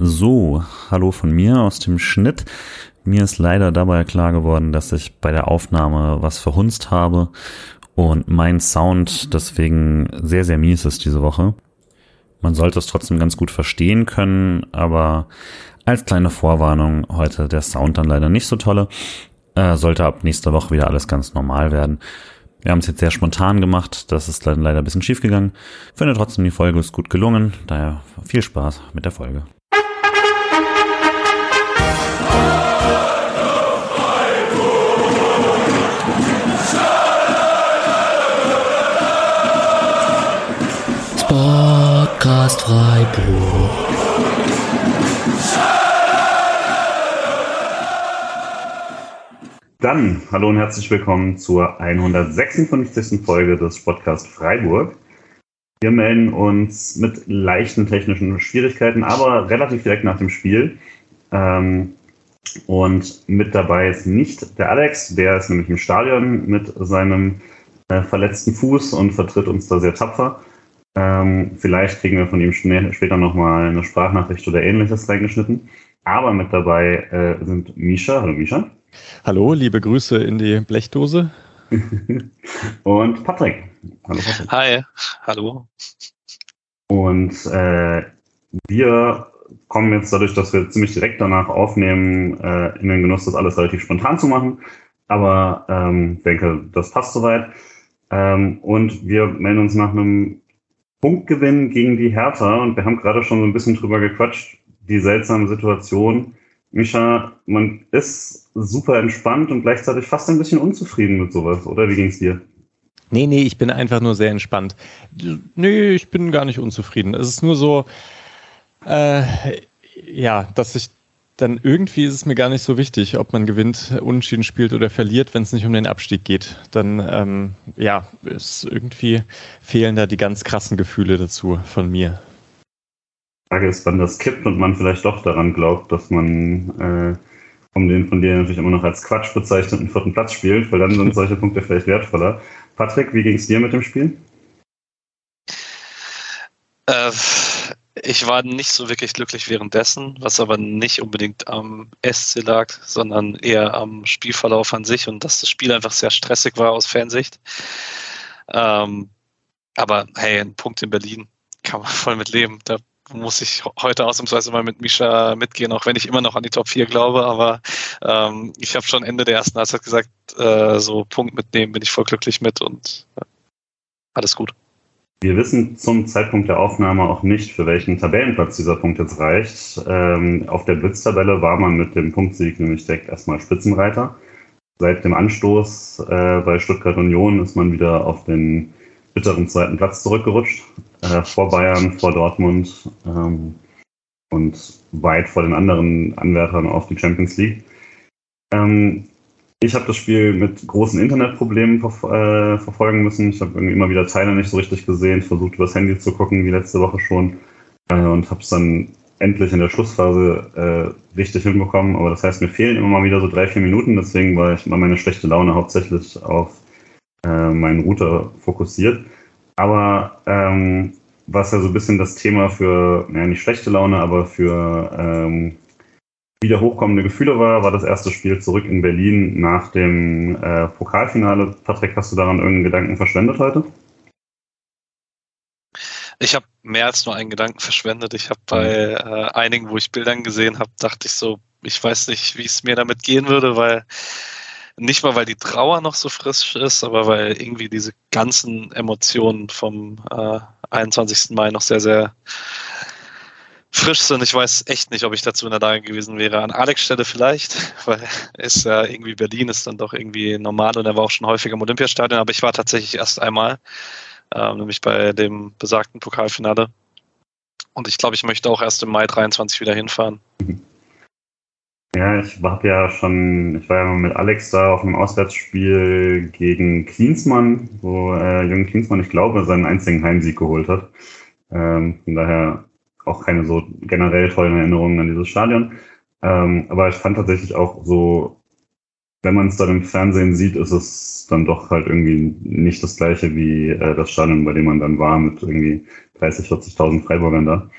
So, hallo von mir aus dem Schnitt. Mir ist leider dabei klar geworden, dass ich bei der Aufnahme was verhunzt habe und mein Sound deswegen sehr, sehr mies ist diese Woche. Man sollte es trotzdem ganz gut verstehen können, aber als kleine Vorwarnung heute der Sound dann leider nicht so tolle. Äh, sollte ab nächster Woche wieder alles ganz normal werden. Wir haben es jetzt sehr spontan gemacht, das ist leider ein bisschen schief gegangen. Finde trotzdem, die Folge ist gut gelungen, daher viel Spaß mit der Folge. Dann hallo und herzlich willkommen zur 156. Folge des Podcast Freiburg. Wir melden uns mit leichten technischen Schwierigkeiten, aber relativ direkt nach dem Spiel. Ähm, und mit dabei ist nicht der Alex, der ist nämlich im Stadion mit seinem äh, verletzten Fuß und vertritt uns da sehr tapfer. Ähm, vielleicht kriegen wir von ihm später nochmal eine Sprachnachricht oder ähnliches reingeschnitten. Aber mit dabei äh, sind Misha. Hallo Misha. Hallo, liebe Grüße in die Blechdose. und Patrick. Hallo Patrick. Hi, hallo. Und äh, wir kommen jetzt dadurch, dass wir ziemlich direkt danach aufnehmen, äh, in den Genuss, das alles relativ spontan zu machen. Aber ähm, denke, das passt soweit. Ähm, und wir melden uns nach einem Punktgewinn gegen die Hertha und wir haben gerade schon so ein bisschen drüber gequatscht, die seltsame Situation. Mischa, man ist super entspannt und gleichzeitig fast ein bisschen unzufrieden mit sowas, oder? Wie ging es dir? Nee, nee, ich bin einfach nur sehr entspannt. Nee, ich bin gar nicht unzufrieden. Es ist nur so, äh, ja, dass ich dann irgendwie ist es mir gar nicht so wichtig, ob man gewinnt, unentschieden spielt oder verliert, wenn es nicht um den Abstieg geht. Dann, ähm, ja, ist irgendwie fehlen da die ganz krassen Gefühle dazu von mir. Die Frage ist, wann das kippt und man vielleicht doch daran glaubt, dass man äh, um den von dir natürlich immer noch als Quatsch bezeichneten vierten Platz spielt, weil dann sind solche Punkte vielleicht wertvoller. Patrick, wie ging es dir mit dem Spiel? Äh, ich war nicht so wirklich glücklich währenddessen, was aber nicht unbedingt am SC lag, sondern eher am Spielverlauf an sich und dass das Spiel einfach sehr stressig war aus Fansicht. Ähm, aber hey, ein Punkt in Berlin kann man voll mit leben. Da muss ich heute ausnahmsweise mal mit Misha mitgehen, auch wenn ich immer noch an die Top 4 glaube. Aber ähm, ich habe schon Ende der ersten Halbzeit gesagt, äh, so Punkt mitnehmen bin ich voll glücklich mit und äh, alles gut. Wir wissen zum Zeitpunkt der Aufnahme auch nicht, für welchen Tabellenplatz dieser Punkt jetzt reicht. Ähm, auf der Blitztabelle war man mit dem Punktsieg nämlich direkt erstmal Spitzenreiter. Seit dem Anstoß äh, bei Stuttgart Union ist man wieder auf den bitteren zweiten Platz zurückgerutscht. Äh, vor Bayern, vor Dortmund ähm, und weit vor den anderen Anwärtern auf die Champions League. Ähm, ich habe das Spiel mit großen Internetproblemen ver äh, verfolgen müssen. Ich habe immer wieder Teile nicht so richtig gesehen, versucht übers Handy zu gucken, wie letzte Woche schon, äh, und habe es dann endlich in der Schlussphase äh, richtig hinbekommen. Aber das heißt, mir fehlen immer mal wieder so drei, vier Minuten. Deswegen war ich mal meine schlechte Laune hauptsächlich auf äh, meinen Router fokussiert. Aber ähm, was ja so ein bisschen das Thema für, naja, nicht schlechte Laune, aber für ähm, wieder hochkommende Gefühle war, war das erste Spiel zurück in Berlin nach dem äh, Pokalfinale. Patrick, hast du daran irgendeinen Gedanken verschwendet heute? Ich habe mehr als nur einen Gedanken verschwendet. Ich habe bei äh, einigen, wo ich Bildern gesehen habe, dachte ich so, ich weiß nicht, wie es mir damit gehen würde, weil nicht mal, weil die Trauer noch so frisch ist, aber weil irgendwie diese ganzen Emotionen vom äh, 21. Mai noch sehr, sehr frisch sind. Ich weiß echt nicht, ob ich dazu in der Lage gewesen wäre. An Alex Stelle vielleicht, weil es ja irgendwie Berlin ist dann doch irgendwie normal und er war auch schon häufiger im Olympiastadion, aber ich war tatsächlich erst einmal, äh, nämlich bei dem besagten Pokalfinale. Und ich glaube, ich möchte auch erst im Mai 23 wieder hinfahren. Ja, ich habe ja schon, ich war ja mal mit Alex da auf einem Auswärtsspiel gegen Klinsmann, wo äh, Jürgen Klinsmann, ich glaube, seinen einzigen Heimsieg geholt hat. Ähm, von daher auch keine so generell tollen Erinnerungen an dieses Stadion. Ähm, aber ich fand tatsächlich auch so, wenn man es dann im Fernsehen sieht, ist es dann doch halt irgendwie nicht das gleiche wie äh, das Stadion, bei dem man dann war, mit irgendwie 30, 40.000 Freiburgern da.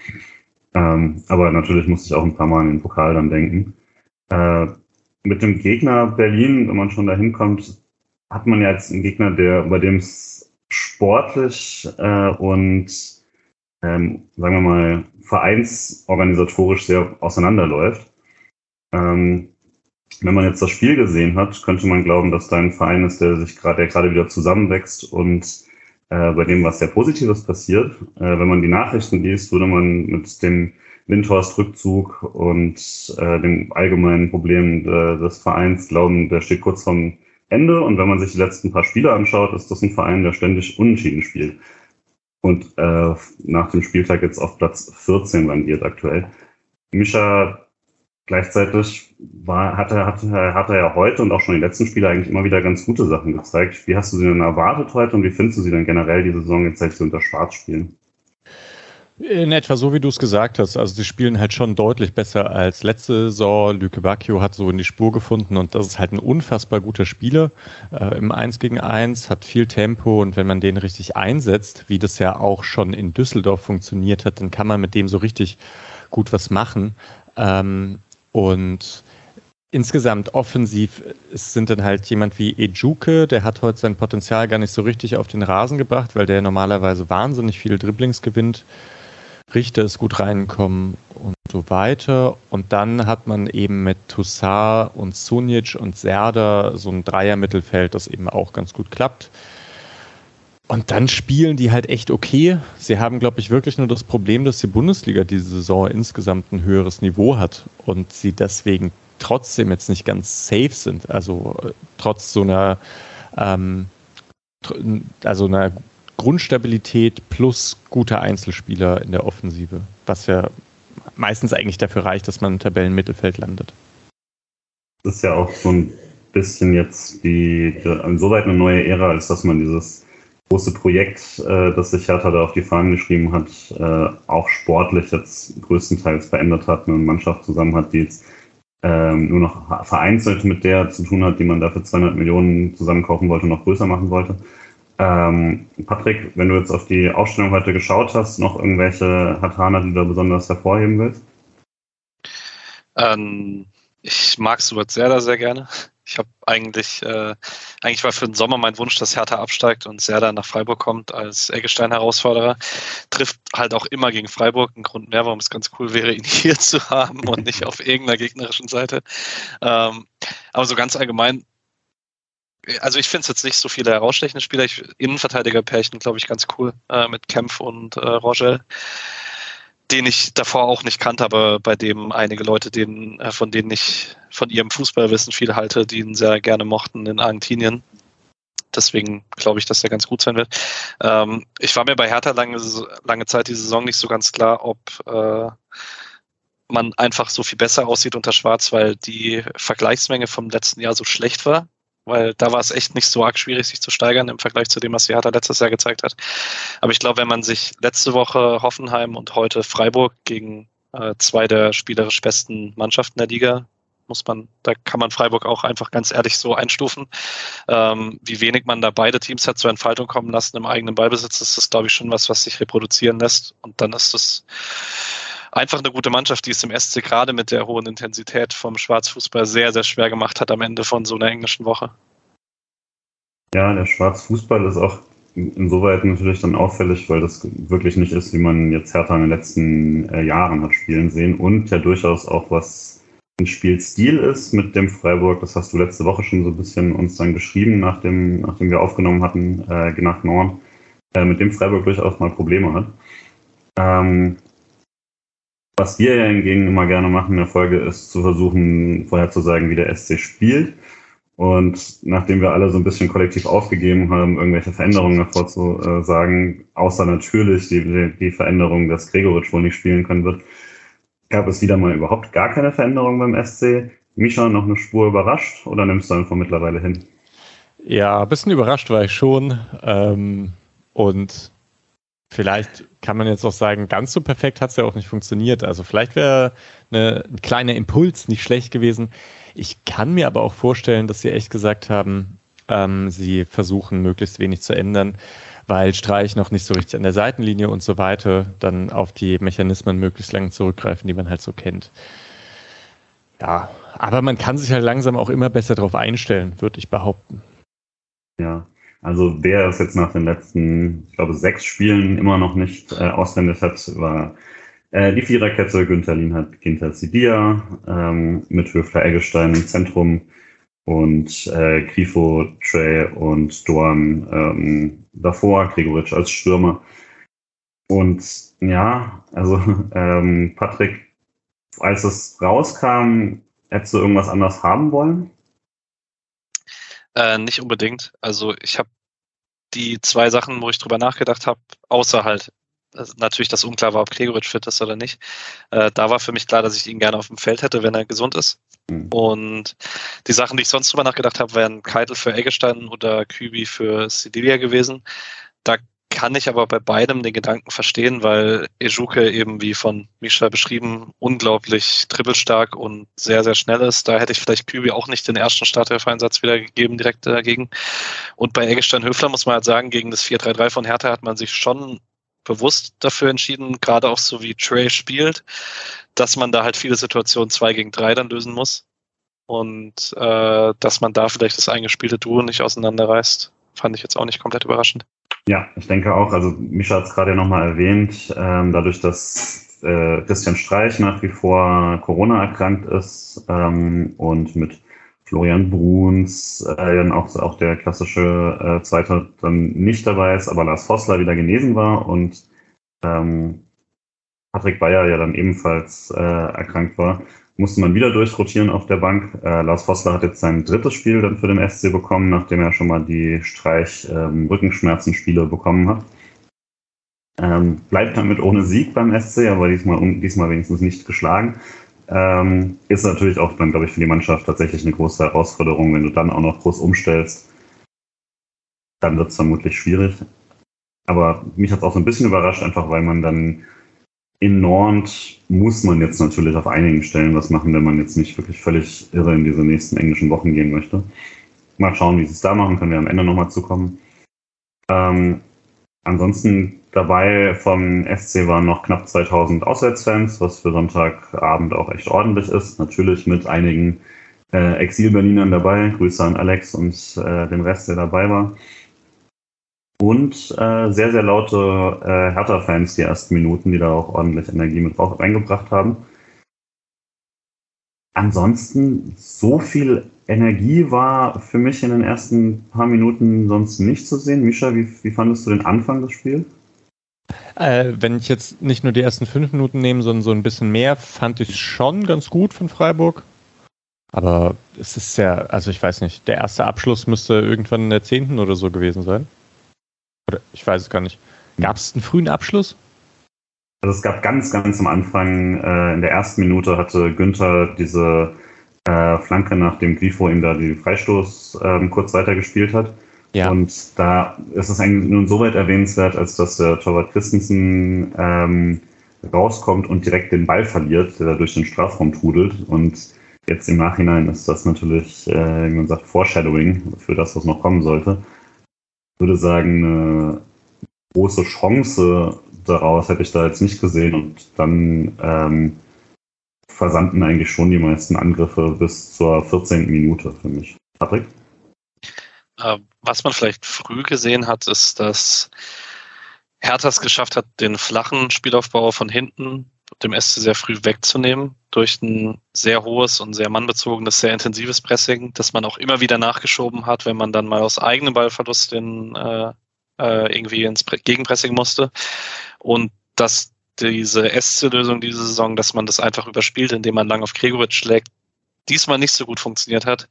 Ähm, aber natürlich musste ich auch ein paar Mal an den Pokal dann denken. Äh, mit dem Gegner Berlin, wenn man schon da hinkommt, hat man ja jetzt einen Gegner, der, bei dem es sportlich äh, und ähm, sagen wir mal vereinsorganisatorisch sehr auseinanderläuft. Ähm, wenn man jetzt das Spiel gesehen hat, könnte man glauben, dass da ein Verein ist, der sich gerade, der gerade wieder zusammenwächst und äh, bei dem was sehr Positives passiert. Äh, wenn man die Nachrichten liest, würde man mit dem Windhorst-Rückzug und äh, den allgemeinen Problemen äh, des Vereins glauben, der steht kurz vorm Ende. Und wenn man sich die letzten paar Spiele anschaut, ist das ein Verein, der ständig unentschieden spielt. Und äh, nach dem Spieltag jetzt auf Platz 14 landiert aktuell. Mischa Gleichzeitig war, hat, er, hat, hat er ja heute und auch schon den letzten Spielen eigentlich immer wieder ganz gute Sachen gezeigt. Wie hast du sie denn erwartet heute und wie findest du sie denn generell die Saison jetzt, seit sie unter Schwarz spielen? In etwa so, wie du es gesagt hast. Also sie spielen halt schon deutlich besser als letzte Saison. Lüke Bacchio hat so in die Spur gefunden und das ist halt ein unfassbar guter Spieler äh, im 1 gegen 1, hat viel Tempo und wenn man den richtig einsetzt, wie das ja auch schon in Düsseldorf funktioniert hat, dann kann man mit dem so richtig gut was machen. Ähm, und insgesamt offensiv sind dann halt jemand wie Ejuke, der hat heute sein Potenzial gar nicht so richtig auf den Rasen gebracht, weil der normalerweise wahnsinnig viele Dribblings gewinnt. Richter ist gut reinkommen und so weiter. Und dann hat man eben mit Toussaint und Sunic und Serda so ein Dreier-Mittelfeld, das eben auch ganz gut klappt. Und dann spielen die halt echt okay. Sie haben, glaube ich, wirklich nur das Problem, dass die Bundesliga diese Saison insgesamt ein höheres Niveau hat und sie deswegen trotzdem jetzt nicht ganz safe sind. Also äh, trotz so einer, ähm, also einer Grundstabilität plus guter Einzelspieler in der Offensive, was ja meistens eigentlich dafür reicht, dass man im Tabellenmittelfeld landet. Das ist ja auch so ein bisschen jetzt die, insoweit eine neue Ära, als dass man dieses große Projekt, äh, das sich Hertha da auf die Fahnen geschrieben hat, äh, auch sportlich jetzt größtenteils verändert hat, eine Mannschaft zusammen hat, die jetzt ähm, nur noch vereinzelt mit der zu tun hat, die man dafür 200 Millionen zusammenkaufen wollte, noch größer machen wollte. Ähm, Patrick, wenn du jetzt auf die Ausstellung heute geschaut hast, noch irgendwelche Hatana, die du da besonders hervorheben willst? Ähm, ich mag Stuart Serda sehr gerne. Ich habe eigentlich, äh, eigentlich war für den Sommer mein Wunsch, dass Hertha absteigt und Serda nach Freiburg kommt als Eggestein-Herausforderer. Trifft halt auch immer gegen Freiburg. Ein Grund mehr, warum es ganz cool wäre, ihn hier zu haben und nicht auf irgendeiner gegnerischen Seite. Ähm, aber so ganz allgemein, also ich finde es jetzt nicht so viele herausstechende Spieler. Ich, Innenverteidiger-Pärchen, glaube ich, ganz cool äh, mit Kempf und äh, Rogel den ich davor auch nicht kannte, aber bei dem einige Leute, denen, äh, von denen ich von ihrem Fußballwissen viel halte, die ihn sehr gerne mochten in Argentinien. Deswegen glaube ich, dass er ganz gut sein wird. Ähm, ich war mir bei Hertha lange, lange Zeit die Saison nicht so ganz klar, ob äh, man einfach so viel besser aussieht unter Schwarz, weil die Vergleichsmenge vom letzten Jahr so schlecht war weil da war es echt nicht so arg schwierig, sich zu steigern im Vergleich zu dem, was Hertha letztes Jahr gezeigt hat. Aber ich glaube, wenn man sich letzte Woche Hoffenheim und heute Freiburg gegen äh, zwei der spielerisch besten Mannschaften der Liga muss man, da kann man Freiburg auch einfach ganz ehrlich so einstufen. Ähm, wie wenig man da beide Teams hat zur Entfaltung kommen lassen im eigenen Ballbesitz, ist das, glaube ich, schon was, was sich reproduzieren lässt. Und dann ist das einfach eine gute Mannschaft, die es im SC gerade mit der hohen Intensität vom Schwarzfußball sehr, sehr schwer gemacht hat am Ende von so einer englischen Woche. Ja, der Schwarzfußball ist auch insoweit natürlich dann auffällig, weil das wirklich nicht ist, wie man jetzt Hertha in den letzten äh, Jahren hat spielen sehen und ja durchaus auch was ein Spielstil ist mit dem Freiburg. Das hast du letzte Woche schon so ein bisschen uns dann geschrieben, nachdem, nachdem wir aufgenommen hatten, äh, nach Norden, äh, mit dem Freiburg durchaus mal Probleme hat. Ähm, was wir ja hingegen immer gerne machen in der Folge, ist zu versuchen, vorherzusagen, wie der SC spielt. Und nachdem wir alle so ein bisschen kollektiv aufgegeben haben, irgendwelche Veränderungen davor zu äh, sagen, außer natürlich die, die Veränderung, dass Gregoritsch wohl nicht spielen können wird, gab es wieder mal überhaupt gar keine Veränderung beim SC. Misha noch eine Spur überrascht oder nimmst du einfach mittlerweile hin? Ja, ein bisschen überrascht war ich schon. Ähm, und Vielleicht kann man jetzt auch sagen, ganz so perfekt hat es ja auch nicht funktioniert. Also vielleicht wäre ein kleiner Impuls nicht schlecht gewesen. Ich kann mir aber auch vorstellen, dass sie echt gesagt haben, ähm, sie versuchen möglichst wenig zu ändern, weil Streich noch nicht so richtig an der Seitenlinie und so weiter dann auf die Mechanismen möglichst lang zurückgreifen, die man halt so kennt. Ja, aber man kann sich halt langsam auch immer besser darauf einstellen, würde ich behaupten. Ja, also wer es jetzt nach den letzten, ich glaube, sechs Spielen immer noch nicht äh, auswendig hat, war äh, die Viererkette Günther Lienhardt, Ginter Sidia ähm, mit Höfler Eggestein im Zentrum und äh, Grifo, Trey und Dorn ähm, davor, Gregoritsch als Stürmer. Und ja, also ähm, Patrick, als es rauskam, hättest du irgendwas anders haben wollen? Äh, nicht unbedingt. Also ich habe die zwei Sachen, wo ich drüber nachgedacht habe, außer halt also natürlich das unklar war, ob Gregoritsch fit ist oder nicht. Äh, da war für mich klar, dass ich ihn gerne auf dem Feld hätte, wenn er gesund ist. Mhm. Und die Sachen, die ich sonst drüber nachgedacht habe, wären Keitel für Eggestein oder Kübi für Sidilia gewesen. Da kann ich aber bei beidem den Gedanken verstehen, weil Ejuke eben wie von Misha beschrieben unglaublich dribbelstark und sehr, sehr schnell ist. Da hätte ich vielleicht Kübi auch nicht den ersten Startelf-Einsatz wieder direkt dagegen. Und bei Eggestein Höfler muss man halt sagen, gegen das 4-3-3 von Hertha hat man sich schon bewusst dafür entschieden, gerade auch so wie Trey spielt, dass man da halt viele Situationen 2 gegen 3 dann lösen muss. Und äh, dass man da vielleicht das eingespielte Duo nicht auseinanderreißt, fand ich jetzt auch nicht komplett überraschend. Ja, ich denke auch, also Mischa hat es gerade ja nochmal erwähnt, ähm, dadurch, dass äh, Christian Streich nach wie vor Corona erkrankt ist ähm, und mit Florian Bruns, äh, dann auch, auch der klassische äh, Zweite dann nicht dabei ist, aber Lars Vossler wieder genesen war und ähm, Patrick Bayer ja dann ebenfalls äh, erkrankt war, musste man wieder durchrotieren auf der Bank. Äh, Lars Vossler hat jetzt sein drittes Spiel dann für den SC bekommen, nachdem er schon mal die Streich-Rückenschmerzenspiele ähm, bekommen hat. Ähm, bleibt damit ohne Sieg beim SC, aber diesmal, diesmal wenigstens nicht geschlagen. Ähm, ist natürlich auch dann, glaube ich, für die Mannschaft tatsächlich eine große Herausforderung, wenn du dann auch noch groß umstellst. Dann wird es vermutlich schwierig. Aber mich hat es auch so ein bisschen überrascht, einfach weil man dann in Nord muss man jetzt natürlich auf einigen Stellen was machen, wenn man jetzt nicht wirklich völlig irre in diese nächsten englischen Wochen gehen möchte. Mal schauen, wie sie es da machen, können wir am Ende nochmal zukommen. Ähm, ansonsten dabei vom SC waren noch knapp 2000 Auswärtsfans, was für Sonntagabend auch echt ordentlich ist. Natürlich mit einigen äh, Exil-Berlinern dabei. Grüße an Alex und äh, den Rest, der dabei war und äh, sehr, sehr laute äh, Hertha-Fans die ersten Minuten, die da auch ordentlich Energie mit reingebracht haben. Ansonsten, so viel Energie war für mich in den ersten paar Minuten sonst nicht zu sehen. Misha, wie, wie fandest du den Anfang des Spiels? Äh, wenn ich jetzt nicht nur die ersten fünf Minuten nehme, sondern so ein bisschen mehr, fand ich schon ganz gut von Freiburg. Aber es ist ja, also ich weiß nicht, der erste Abschluss müsste irgendwann in der zehnten oder so gewesen sein. Oder ich weiß es gar nicht. Gab es einen frühen Abschluss? Also es gab ganz, ganz am Anfang, äh, in der ersten Minute hatte Günther diese äh, Flanke, nachdem Grifo ihm da die Freistoß ähm, kurz weitergespielt hat. Ja. Und da ist es eigentlich nur insoweit erwähnenswert, als dass der Torwart Christensen ähm, rauskommt und direkt den Ball verliert, der da durch den Strafraum trudelt. Und jetzt im Nachhinein ist das natürlich, äh, wie man sagt, Foreshadowing für das, was noch kommen sollte würde sagen, eine große Chance daraus hätte ich da jetzt nicht gesehen und dann ähm, versandten eigentlich schon die meisten Angriffe bis zur 14. Minute für mich. Patrick? Äh, was man vielleicht früh gesehen hat, ist, dass Hertha es geschafft hat, den flachen Spielaufbau von hinten dem SC sehr früh wegzunehmen durch ein sehr hohes und sehr mannbezogenes, sehr intensives Pressing, das man auch immer wieder nachgeschoben hat, wenn man dann mal aus eigenem Ballverlust in, äh, äh irgendwie ins Gegenpressing musste. Und dass diese SC-Lösung diese Saison, dass man das einfach überspielt, indem man lang auf Gregoritsch schlägt, diesmal nicht so gut funktioniert hat.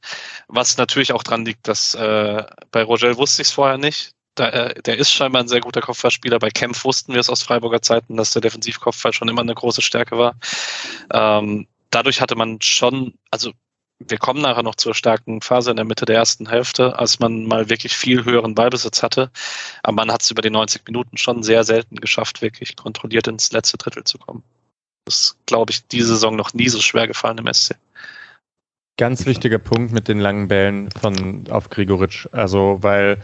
Was natürlich auch dran liegt, dass äh, bei Rogel wusste ich es vorher nicht der, äh, der ist scheinbar ein sehr guter Kopfballspieler. Bei Kempf wussten wir es aus Freiburger Zeiten, dass der Defensivkopfball schon immer eine große Stärke war. Ähm, dadurch hatte man schon, also wir kommen nachher noch zur starken Phase in der Mitte der ersten Hälfte, als man mal wirklich viel höheren Ballbesitz hatte. Aber man hat es über die 90 Minuten schon sehr selten geschafft, wirklich kontrolliert ins letzte Drittel zu kommen. Das ist, glaube ich, diese Saison noch nie so schwer gefallen im SC. Ganz wichtiger Punkt mit den langen Bällen von auf Grigoritsch. Also, weil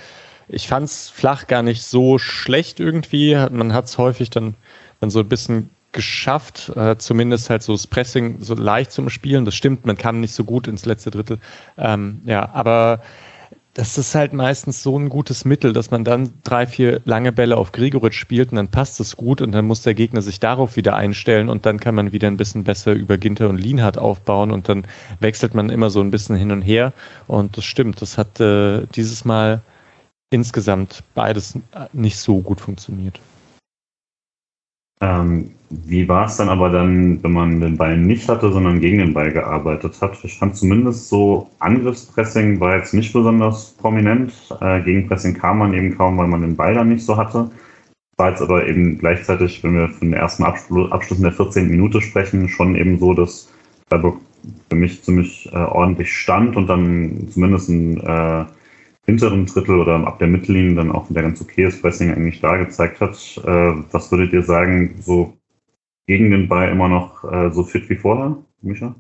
ich fand es flach gar nicht so schlecht irgendwie. Man hat es häufig dann, dann so ein bisschen geschafft, äh, zumindest halt so das Pressing so leicht zum Spielen. Das stimmt, man kam nicht so gut ins letzte Drittel. Ähm, ja, aber das ist halt meistens so ein gutes Mittel, dass man dann drei, vier lange Bälle auf Grigoritsch spielt und dann passt es gut und dann muss der Gegner sich darauf wieder einstellen und dann kann man wieder ein bisschen besser über Ginter und Lienhardt aufbauen und dann wechselt man immer so ein bisschen hin und her und das stimmt, das hat äh, dieses Mal insgesamt beides nicht so gut funktioniert. Ähm, wie war es dann aber dann, wenn man den Ball nicht hatte, sondern gegen den Ball gearbeitet hat? Ich fand zumindest so, Angriffspressing war jetzt nicht besonders prominent. Äh, Gegenpressing kam man eben kaum, weil man den Ball dann nicht so hatte. War jetzt aber eben gleichzeitig, wenn wir von den ersten Abschluss in der 14. Minute sprechen, schon eben so, dass Freiburg für mich ziemlich äh, ordentlich stand und dann zumindest ein äh, hinteren Drittel oder ab der Mittellinie dann auch wieder ganz okayes Pressing eigentlich da gezeigt hat. Äh, was würdet ihr sagen, so gegen den Ball immer noch äh, so fit wie vorher, Micha?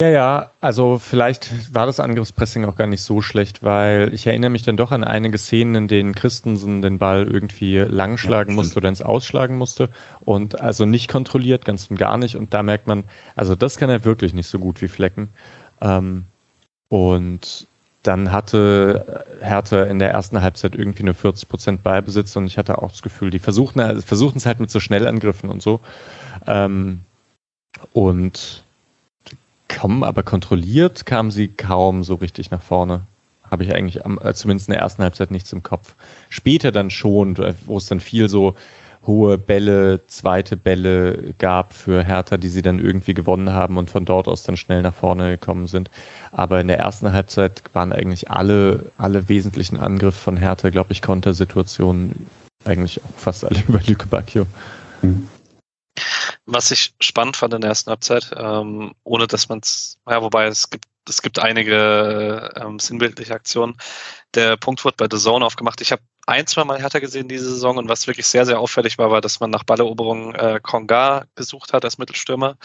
Ja, ja, also vielleicht war das Angriffspressing auch gar nicht so schlecht, weil ich erinnere mich dann doch an einige Szenen, in denen Christensen den Ball irgendwie langschlagen ja, musste oder ins Ausschlagen musste und also nicht kontrolliert, ganz und gar nicht. Und da merkt man, also das kann er wirklich nicht so gut wie Flecken. Ähm, und dann hatte Hertha in der ersten Halbzeit irgendwie nur 40 Prozent Ballbesitz und ich hatte auch das Gefühl, die versuchen, also versuchen es halt mit so Schnellangriffen und so. Ähm, und kommen aber kontrolliert kamen sie kaum so richtig nach vorne. Habe ich eigentlich am, äh, zumindest in der ersten Halbzeit nichts im Kopf. Später dann schon, wo es dann viel so hohe Bälle, zweite Bälle gab für Hertha, die sie dann irgendwie gewonnen haben und von dort aus dann schnell nach vorne gekommen sind. Aber in der ersten Halbzeit waren eigentlich alle, alle wesentlichen Angriffe von Hertha, glaube ich, Kontersituationen eigentlich auch fast alle über Lüke Bacchio. Was ich spannend fand in der ersten Halbzeit, ähm, ohne dass man es, ja, wobei es gibt, es gibt einige ähm, sinnbildliche Aktionen. Der Punkt wurde bei The Zone aufgemacht. Ich habe ein, zwei Mal härter gesehen diese Saison und was wirklich sehr, sehr auffällig war, war, dass man nach Balleroberung äh, Konga gesucht hat als Mittelstürmer.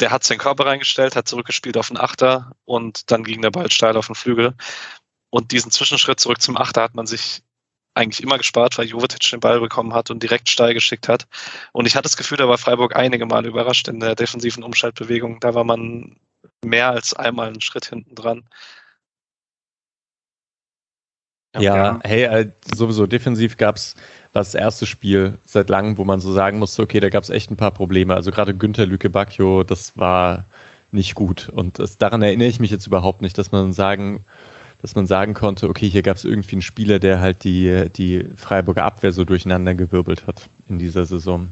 Der hat seinen Körper reingestellt, hat zurückgespielt auf den Achter und dann ging der Ball steil auf den Flügel. Und diesen Zwischenschritt zurück zum Achter hat man sich eigentlich immer gespart, weil Jovetic den Ball bekommen hat und direkt steil geschickt hat. Und ich hatte das Gefühl, da war Freiburg einige Male überrascht in der defensiven Umschaltbewegung. Da war man mehr als einmal einen Schritt hinten dran. Ja, ja, hey, äh, sowieso defensiv gab es das erste Spiel seit langem, wo man so sagen musste, okay, da gab es echt ein paar Probleme. Also gerade Günther Lüke Bacchio, das war nicht gut. Und das, daran erinnere ich mich jetzt überhaupt nicht, dass man sagen, dass man sagen konnte, okay, hier gab es irgendwie einen Spieler, der halt die, die Freiburger Abwehr so durcheinander gewirbelt hat in dieser Saison.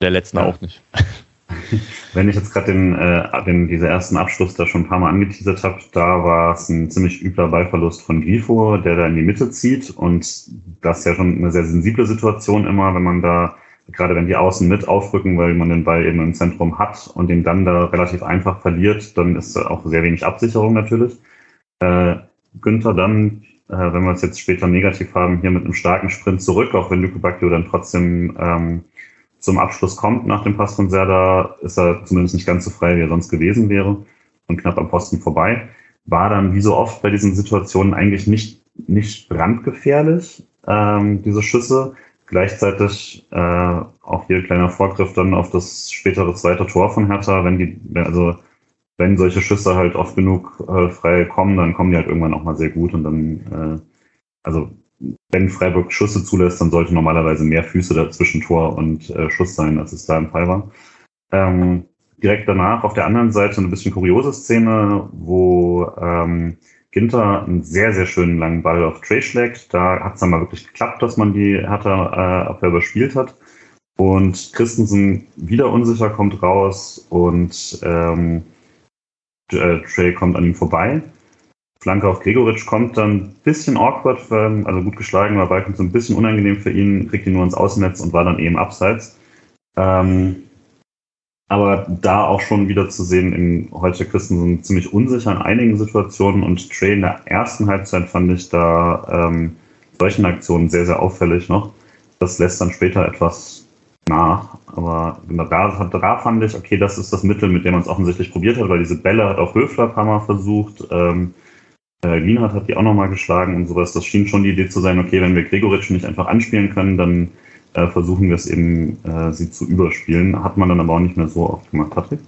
Der letzten ja. auch nicht. Wenn ich jetzt gerade den, äh, den, diese ersten Abschluss da schon ein paar Mal angeteasert habe, da war es ein ziemlich übler Ballverlust von Grifo, der da in die Mitte zieht. Und das ist ja schon eine sehr sensible Situation immer, wenn man da, gerade wenn die Außen mit aufrücken, weil man den Ball eben im Zentrum hat und den dann da relativ einfach verliert, dann ist da auch sehr wenig Absicherung natürlich. Äh, Günther dann, äh, wenn wir es jetzt später negativ haben, hier mit einem starken Sprint zurück, auch wenn Lüke Bacchio dann trotzdem ähm, zum Abschluss kommt nach dem Pass von Serda, ist er zumindest nicht ganz so frei, wie er sonst gewesen wäre und knapp am Posten vorbei. War dann wie so oft bei diesen Situationen eigentlich nicht, nicht brandgefährlich, ähm, diese Schüsse. Gleichzeitig äh, auch hier kleiner Vorgriff dann auf das spätere zweite Tor von Hertha, wenn die, also wenn solche Schüsse halt oft genug äh, frei kommen, dann kommen die halt irgendwann auch mal sehr gut und dann, äh, also wenn Freiburg Schüsse zulässt, dann sollte normalerweise mehr Füße dazwischen Tor und äh, Schuss sein, als es da im Fall war. Ähm, direkt danach auf der anderen Seite eine bisschen kuriose Szene, wo ähm, Ginter einen sehr, sehr schönen langen Ball auf Trey schlägt. Da hat es dann mal wirklich geklappt, dass man die Hertha äh, Abwehr überspielt hat. Und Christensen wieder unsicher kommt raus und ähm, äh, Trey kommt an ihm vorbei. Flanke auf Gregoritsch kommt dann ein bisschen awkward, also gut geschlagen, war Balken so ein bisschen unangenehm für ihn, kriegt ihn nur ins Außennetz und war dann eben abseits. Ähm, aber da auch schon wieder zu sehen, in heute Christensen ziemlich unsicher in einigen Situationen und Trey in der ersten Halbzeit fand ich da ähm, solchen Aktionen sehr, sehr auffällig noch. Das lässt dann später etwas nach. Aber da, da fand ich, okay, das ist das Mittel, mit dem man es offensichtlich probiert hat, weil diese Bälle hat auch Höfler ein paar Mal versucht. Ähm, Äh, Lienhardt hat die auch nochmal geschlagen und sowas. Das schien schon die Idee zu sein, okay, wenn wir Gregoritsch nicht einfach anspielen können, dann äh, versuchen wir es eben, äh, sie zu überspielen. Hat man dann aber auch nicht mehr so oft gemacht, Patrick?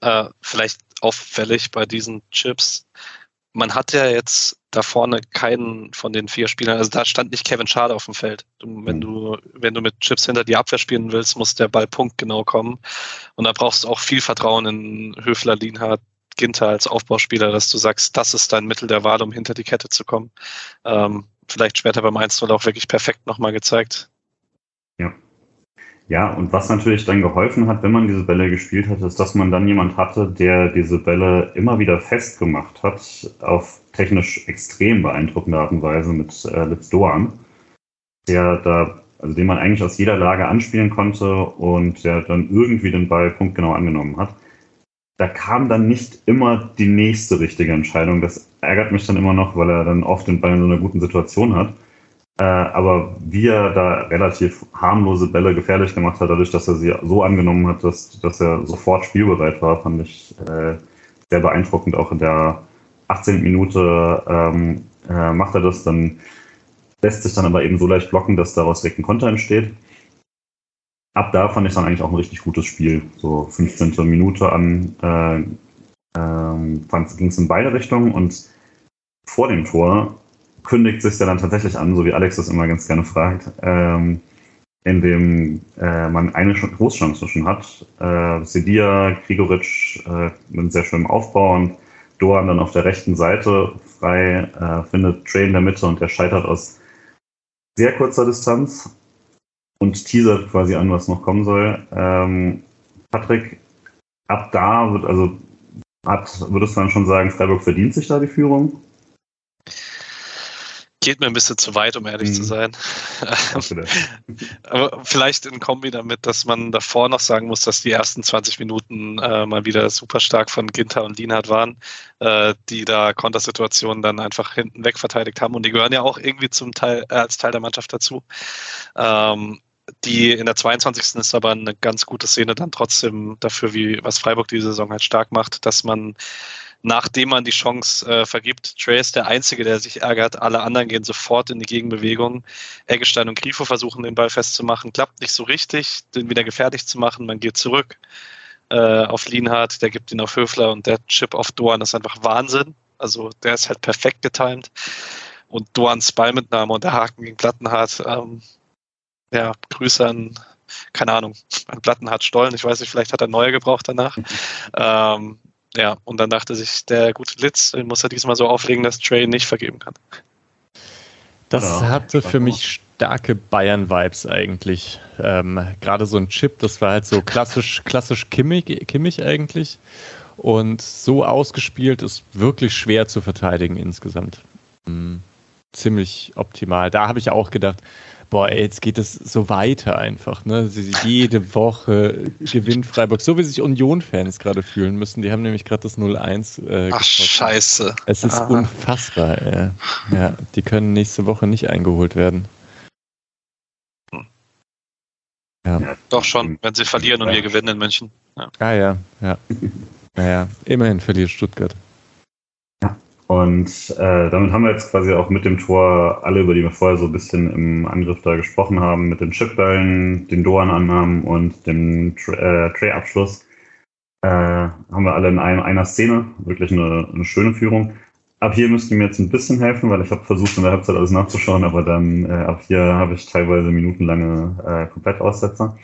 Äh, vielleicht auffällig bei diesen Chips. Man hat ja jetzt da vorne keinen von den vier Spielern, also da stand nicht Kevin Schade auf dem Feld. Wenn, mhm. du, wenn du mit Chips hinter die Abwehr spielen willst, muss der Ball punktgenau kommen. Und da brauchst du auch viel Vertrauen in Höfler, Lienhardt, Ginter als Aufbauspieler, dass du sagst, das ist dein Mittel der Wahl, um hinter die Kette zu kommen. Ähm, vielleicht später beim 1-0 auch wirklich perfekt nochmal gezeigt. Ja. Und was natürlich dann geholfen hat, wenn man diese Bälle gespielt hat, ist, dass man dann jemand hatte, der diese Bälle immer wieder festgemacht hat, auf technisch extrem beeindruckende Art und Weise mit äh, Litz Doan, der da, also den man eigentlich aus jeder Lage anspielen konnte und der dann irgendwie den Ball punktgenau angenommen hat. Da kam dann nicht immer die nächste richtige Entscheidung. Das ärgert mich dann immer noch, weil er dann oft den Ball in so einer guten Situation hat. Äh, aber wie er da relativ harmlose Bälle gefährlich gemacht hat, dadurch, dass er sie so angenommen hat, dass, dass er sofort spielbereit war, fand ich äh, sehr beeindruckend. Auch in der 18. Minute ähm, äh, macht er das, dann lässt sich dann aber eben so leicht blocken, dass daraus direkt ein Konter entsteht. Ab da fand ich dann eigentlich auch ein richtig gutes Spiel. So 15. Minute an äh, ähm, ging es in beide Richtungen und vor dem Tor kündigt sich ja dann tatsächlich an, so wie Alex das immer ganz gerne fragt, ähm, in dem äh, man eine Großchance schon hat. Äh, Sedia, Grigoric äh, mit einem sehr schönen Aufbau und Doan dann auf der rechten Seite frei, äh, findet Trey in der Mitte und der scheitert aus sehr kurzer Distanz und teasert quasi an, was noch kommen soll. Ähm, Patrick, ab da wird also hat, würdest du dann schon sagen, Freiburg verdient sich da die Führung? Geht mir ein bisschen zu weit, um ehrlich mhm. zu sein. Aber vielleicht in Kombi damit, dass man davor noch sagen muss, dass die ersten 20 Minuten äh, mal wieder super stark von Ginter und Lienhardt waren, äh, die da Kontersituationen dann einfach hinten weg verteidigt haben. Und die gehören ja auch irgendwie zum Teil, äh, als Teil der Mannschaft dazu. Ähm, die in der 22. ist aber eine ganz gute Szene dann trotzdem dafür, wie was Freiburg diese Saison halt stark macht, dass man nachdem man die Chance äh, vergibt. Trey ist der Einzige, der sich ärgert. Alle anderen gehen sofort in die Gegenbewegung. Eggestein und Grifo versuchen, den Ball festzumachen. Klappt nicht so richtig, den wieder gefährlich zu machen. Man geht zurück äh, auf Lienhardt, der gibt ihn auf Höfler und der Chip auf Doan ist einfach Wahnsinn. Also der ist halt perfekt getimt. Und Doans Ballmitnahme und der Haken gegen Plattenhardt. Ähm, ja, Grüße an, keine Ahnung, an Plattenhardt Stollen. Ich weiß nicht, vielleicht hat er neue gebraucht danach. ähm, ja, und dann dachte sich der gute Litz, den muss er diesmal so auflegen, dass Trey nicht vergeben kann. Das ja, hatte für mich starke Bayern-Vibes eigentlich. Ähm, Gerade so ein Chip, das war halt so klassisch, klassisch Kimmich, Kimmich eigentlich. Und so ausgespielt ist wirklich schwer zu verteidigen insgesamt. Mhm. Ziemlich optimal. Da habe ich auch gedacht, boah, ey, jetzt geht es so weiter einfach. Ne? Jede Woche gewinnt Freiburg, so wie sich Union-Fans gerade fühlen müssen. Die haben nämlich gerade das 0-1 äh, Ach, scheiße. Es ist Aha. unfassbar. Ey. Ja, die können nächste Woche nicht eingeholt werden. Ja. Doch schon, wenn sie verlieren und wir gewinnen in München. Ja, ah, ja, ja. Naja, immerhin verliert Stuttgart. Und äh, damit haben wir jetzt quasi auch mit dem Tor alle, über die wir vorher so ein bisschen im Angriff da gesprochen haben, mit den Chipbällen, den Doan-Annahmen und dem äh, Tray-Abschluss, äh, haben wir alle in einem, einer Szene. Wirklich eine, eine schöne Führung. Ab hier müsst ihr mir jetzt ein bisschen helfen, weil ich habe versucht, in der Halbzeit alles nachzuschauen, aber dann äh, ab hier habe ich teilweise minutenlange äh, Komplettaussetzer.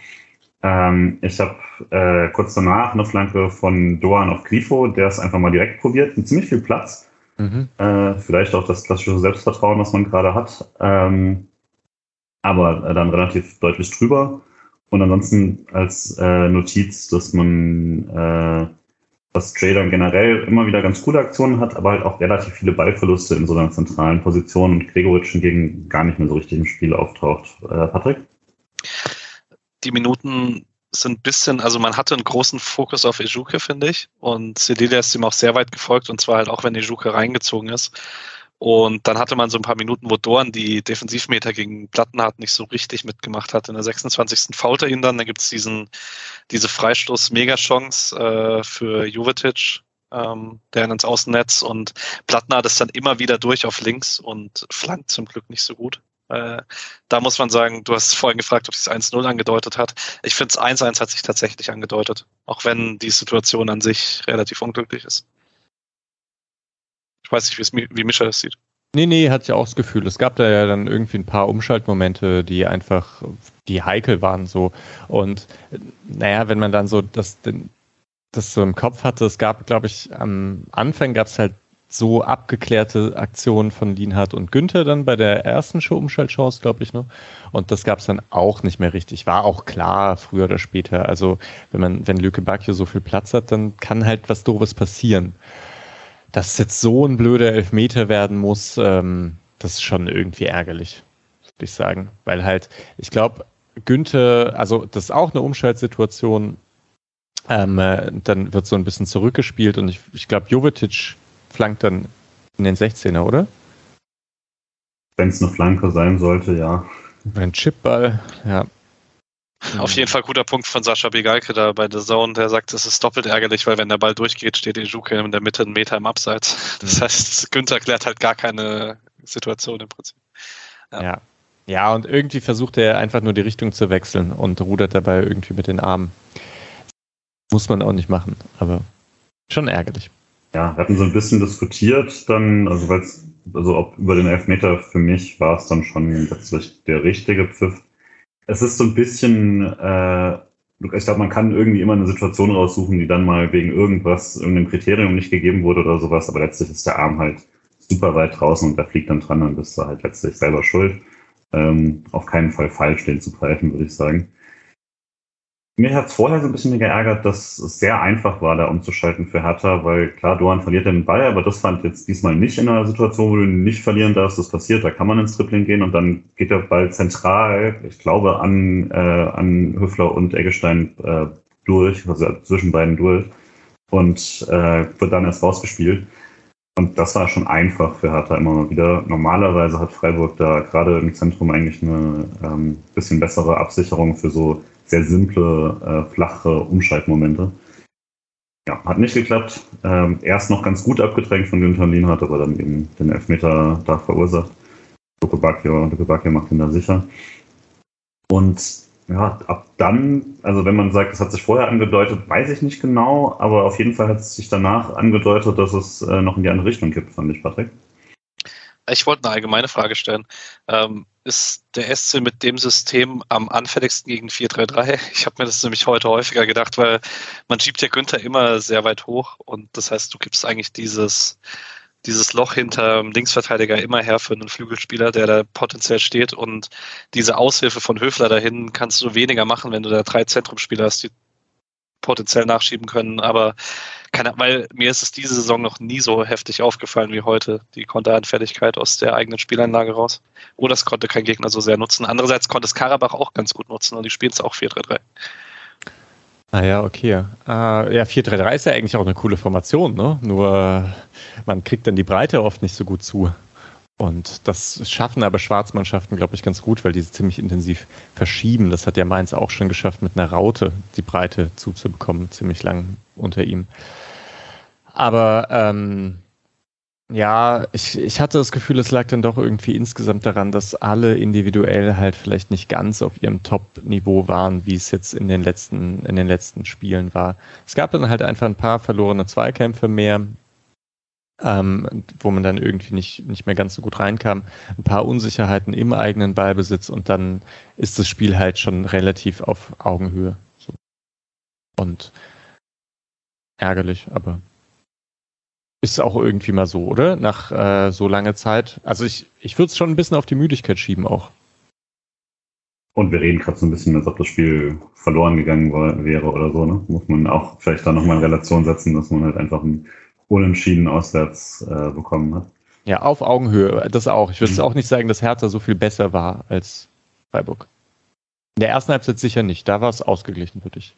Ähm, ich habe äh, kurz danach eine Flanke von Doan auf Grifo, der es einfach mal direkt probiert, mit ziemlich viel Platz Mhm. Äh, vielleicht auch das klassische Selbstvertrauen, was man gerade hat. Ähm, aber äh, dann relativ deutlich drüber. Und ansonsten als äh, Notiz, dass man, äh, dass Jay generell immer wieder ganz coole Aktionen hat, aber halt auch relativ viele Ballverluste in so einer zentralen Position und Gregoritsch hingegen gar nicht mehr so richtig im Spiel auftaucht. Äh, Patrick? Die Minuten sind ein bisschen, also man hatte einen großen Fokus auf Ejuke, finde ich. Und Cedilia ist ihm auch sehr weit gefolgt und zwar halt auch, wenn Ejuke reingezogen ist. Und dann hatte man so ein paar Minuten, wo Dorn die Defensivmeter gegen Plattenhardt nicht so richtig mitgemacht hat. In der 26. fault er ihn dann. Da gibt es diesen, diese Freistoß-Mega-Chance äh, für Jovetic, ähm, der ins Außennetz und Plattner hat es dann immer wieder durch auf links und flankt zum Glück nicht so gut. Äh, da muss man sagen, du hast vorhin gefragt, ob sich 1-0 angedeutet hat. Ich finde, es 1-1 hat sich tatsächlich angedeutet, auch wenn die Situation an sich relativ unglücklich ist. Ich weiß nicht, wie Mischa das sieht. Nee, nee, hatte ich auch das Gefühl. Es gab da ja dann irgendwie ein paar Umschaltmomente, die einfach, die heikel waren so. Und naja, wenn man dann so das, das so im Kopf hatte, es gab, glaube ich, am Anfang gab es halt so abgeklärte Aktionen von Lienhardt und Günther dann bei der ersten Show Umschaltchance, glaube ich, ne? Und das gab es dann auch nicht mehr richtig. War auch klar, früher oder später. Also wenn man, wenn Lüke Bacchio so viel Platz hat, dann kann halt was Doofes passieren. Dass jetzt so ein blöder Elfmeter werden muss, ähm, das ist schon irgendwie ärgerlich, würde ich sagen. Weil halt, ich glaube, Günther, also das ist auch eine Umschaltsituation, ähm, äh, dann wird so ein bisschen zurückgespielt und ich, ich glaube, Jovetic flankt dann in den 16er, oder? Wenn es eine Flanke sein sollte, ja. Ein Chipball, ja. Auf jeden Fall guter Punkt von Sascha Begalke da bei The Zone, der sagt, es ist doppelt ärgerlich, weil wenn der Ball durchgeht, steht Ejuke in der Mitte einen Meter im Abseits. Das heißt, Günther klärt halt gar keine Situation im Prinzip. Ja. ja. ja. und irgendwie versucht er einfach nur die Richtung zu wechseln und rudert dabei irgendwie mit den Armen. Muss man auch nicht machen, aber schon ärgerlich ja, wir hatten so ein bisschen diskutiert dann, also weil also ob über den Elfmeter für mich war es dann schon letztlich der richtige Pfiff. Es ist so ein bisschen, äh, ich glaube, man kann irgendwie immer eine Situation raussuchen, die dann mal wegen irgendwas, irgendeinem Kriterium nicht gegeben wurde oder sowas, aber letztlich ist der Arm halt super weit draußen und der fliegt dann dran, dann bist du halt letztlich selber schuld. Ähm, auf keinen Fall falsch, den zu greifen, würde ich sagen. Mir hat es vorher so ein bisschen geärgert, dass es sehr einfach war, da umzuschalten für Hertha, weil klar, Doan verliert den Ball, aber das fand jetzt diesmal nicht in einer Situation, wo du nicht verlieren darfst. Das passiert, da kann man ins Tripling gehen und dann geht der Ball zentral, ich glaube, an, äh, an Höfler und Eggestein äh, durch, also zwischen beiden durch und äh, wird dann erst rausgespielt. Und das war schon einfach für Hertha immer mal wieder. Normalerweise hat Freiburg da gerade im Zentrum eigentlich eine ähm, bisschen bessere Absicherung für so sehr simple, äh, flache Umschaltmomente. Ja, hat nicht geklappt. Ähm, erst noch ganz gut abgedrängt von Günther Lienhardt, aber dann eben den Elfmeter da verursacht. Luke Bacchio macht ihn da sicher. Und ja, ab dann, also wenn man sagt, es hat sich vorher angedeutet, weiß ich nicht genau, aber auf jeden Fall hat es sich danach angedeutet, dass es äh, noch in die andere Richtung kippt, fand ich, Patrick. Ich wollte eine allgemeine Frage stellen. Ähm, ist der SC mit dem System am anfälligsten gegen 4-3-3? Ich habe mir das nämlich heute häufiger gedacht, weil man schiebt ja Günther immer sehr weit hoch und das heißt, du gibst eigentlich dieses, dieses Loch hinter dem Linksverteidiger immer her für einen Flügelspieler, der da potenziell steht und diese Aushilfe von Höfler dahin kannst du weniger machen, wenn du da drei Zentrumspieler hast, die potenziell nachschieben können, aber keine, weil mir ist es diese Saison noch nie so heftig aufgefallen wie heute, die Konteranfälligkeit aus der eigenen Spieleinlage raus. Oder es konnte kein Gegner so sehr nutzen. Andererseits konnte es Karabach auch ganz gut nutzen und die spielen es auch 4-3-3. Ah ja, okay. Uh, ja, 4-3-3 ist ja eigentlich auch eine coole Formation, ne? Nur man kriegt dann die Breite oft nicht so gut zu. Und das schaffen aber Schwarzmannschaften, glaube ich, ganz gut, weil die ziemlich intensiv verschieben. Das hat ja Mainz auch schon geschafft, mit einer Raute die Breite zuzubekommen, ziemlich lang unter ihm. Aber ähm, ja, ich, ich hatte das Gefühl, es lag dann doch irgendwie insgesamt daran, dass alle individuell halt vielleicht nicht ganz auf ihrem Top-Niveau waren, wie es jetzt in den letzten, in den letzten Spielen war. Es gab dann halt einfach ein paar verlorene Zweikämpfe mehr, ähm, wo man dann irgendwie nicht, nicht mehr ganz so gut reinkam. Ein paar Unsicherheiten im eigenen Ballbesitz und dann ist das Spiel halt schon relativ auf Augenhöhe. So. Und ärgerlich, aber ist auch irgendwie mal so, oder? Nach äh, so langer Zeit. Also ich, ich würde es schon ein bisschen auf die Müdigkeit schieben auch. Und wir reden gerade so ein bisschen, als ob das Spiel verloren gegangen war, wäre oder so. Ne? Muss man auch vielleicht da nochmal in Relation setzen, dass man halt einfach ein Unentschieden auswärts äh, bekommen hat. Ja, auf Augenhöhe, das auch. Ich würde mhm. auch nicht sagen, dass Hertha so viel besser war als Freiburg. In der ersten Halbzeit sicher nicht. Da war es ausgeglichen, würde ich.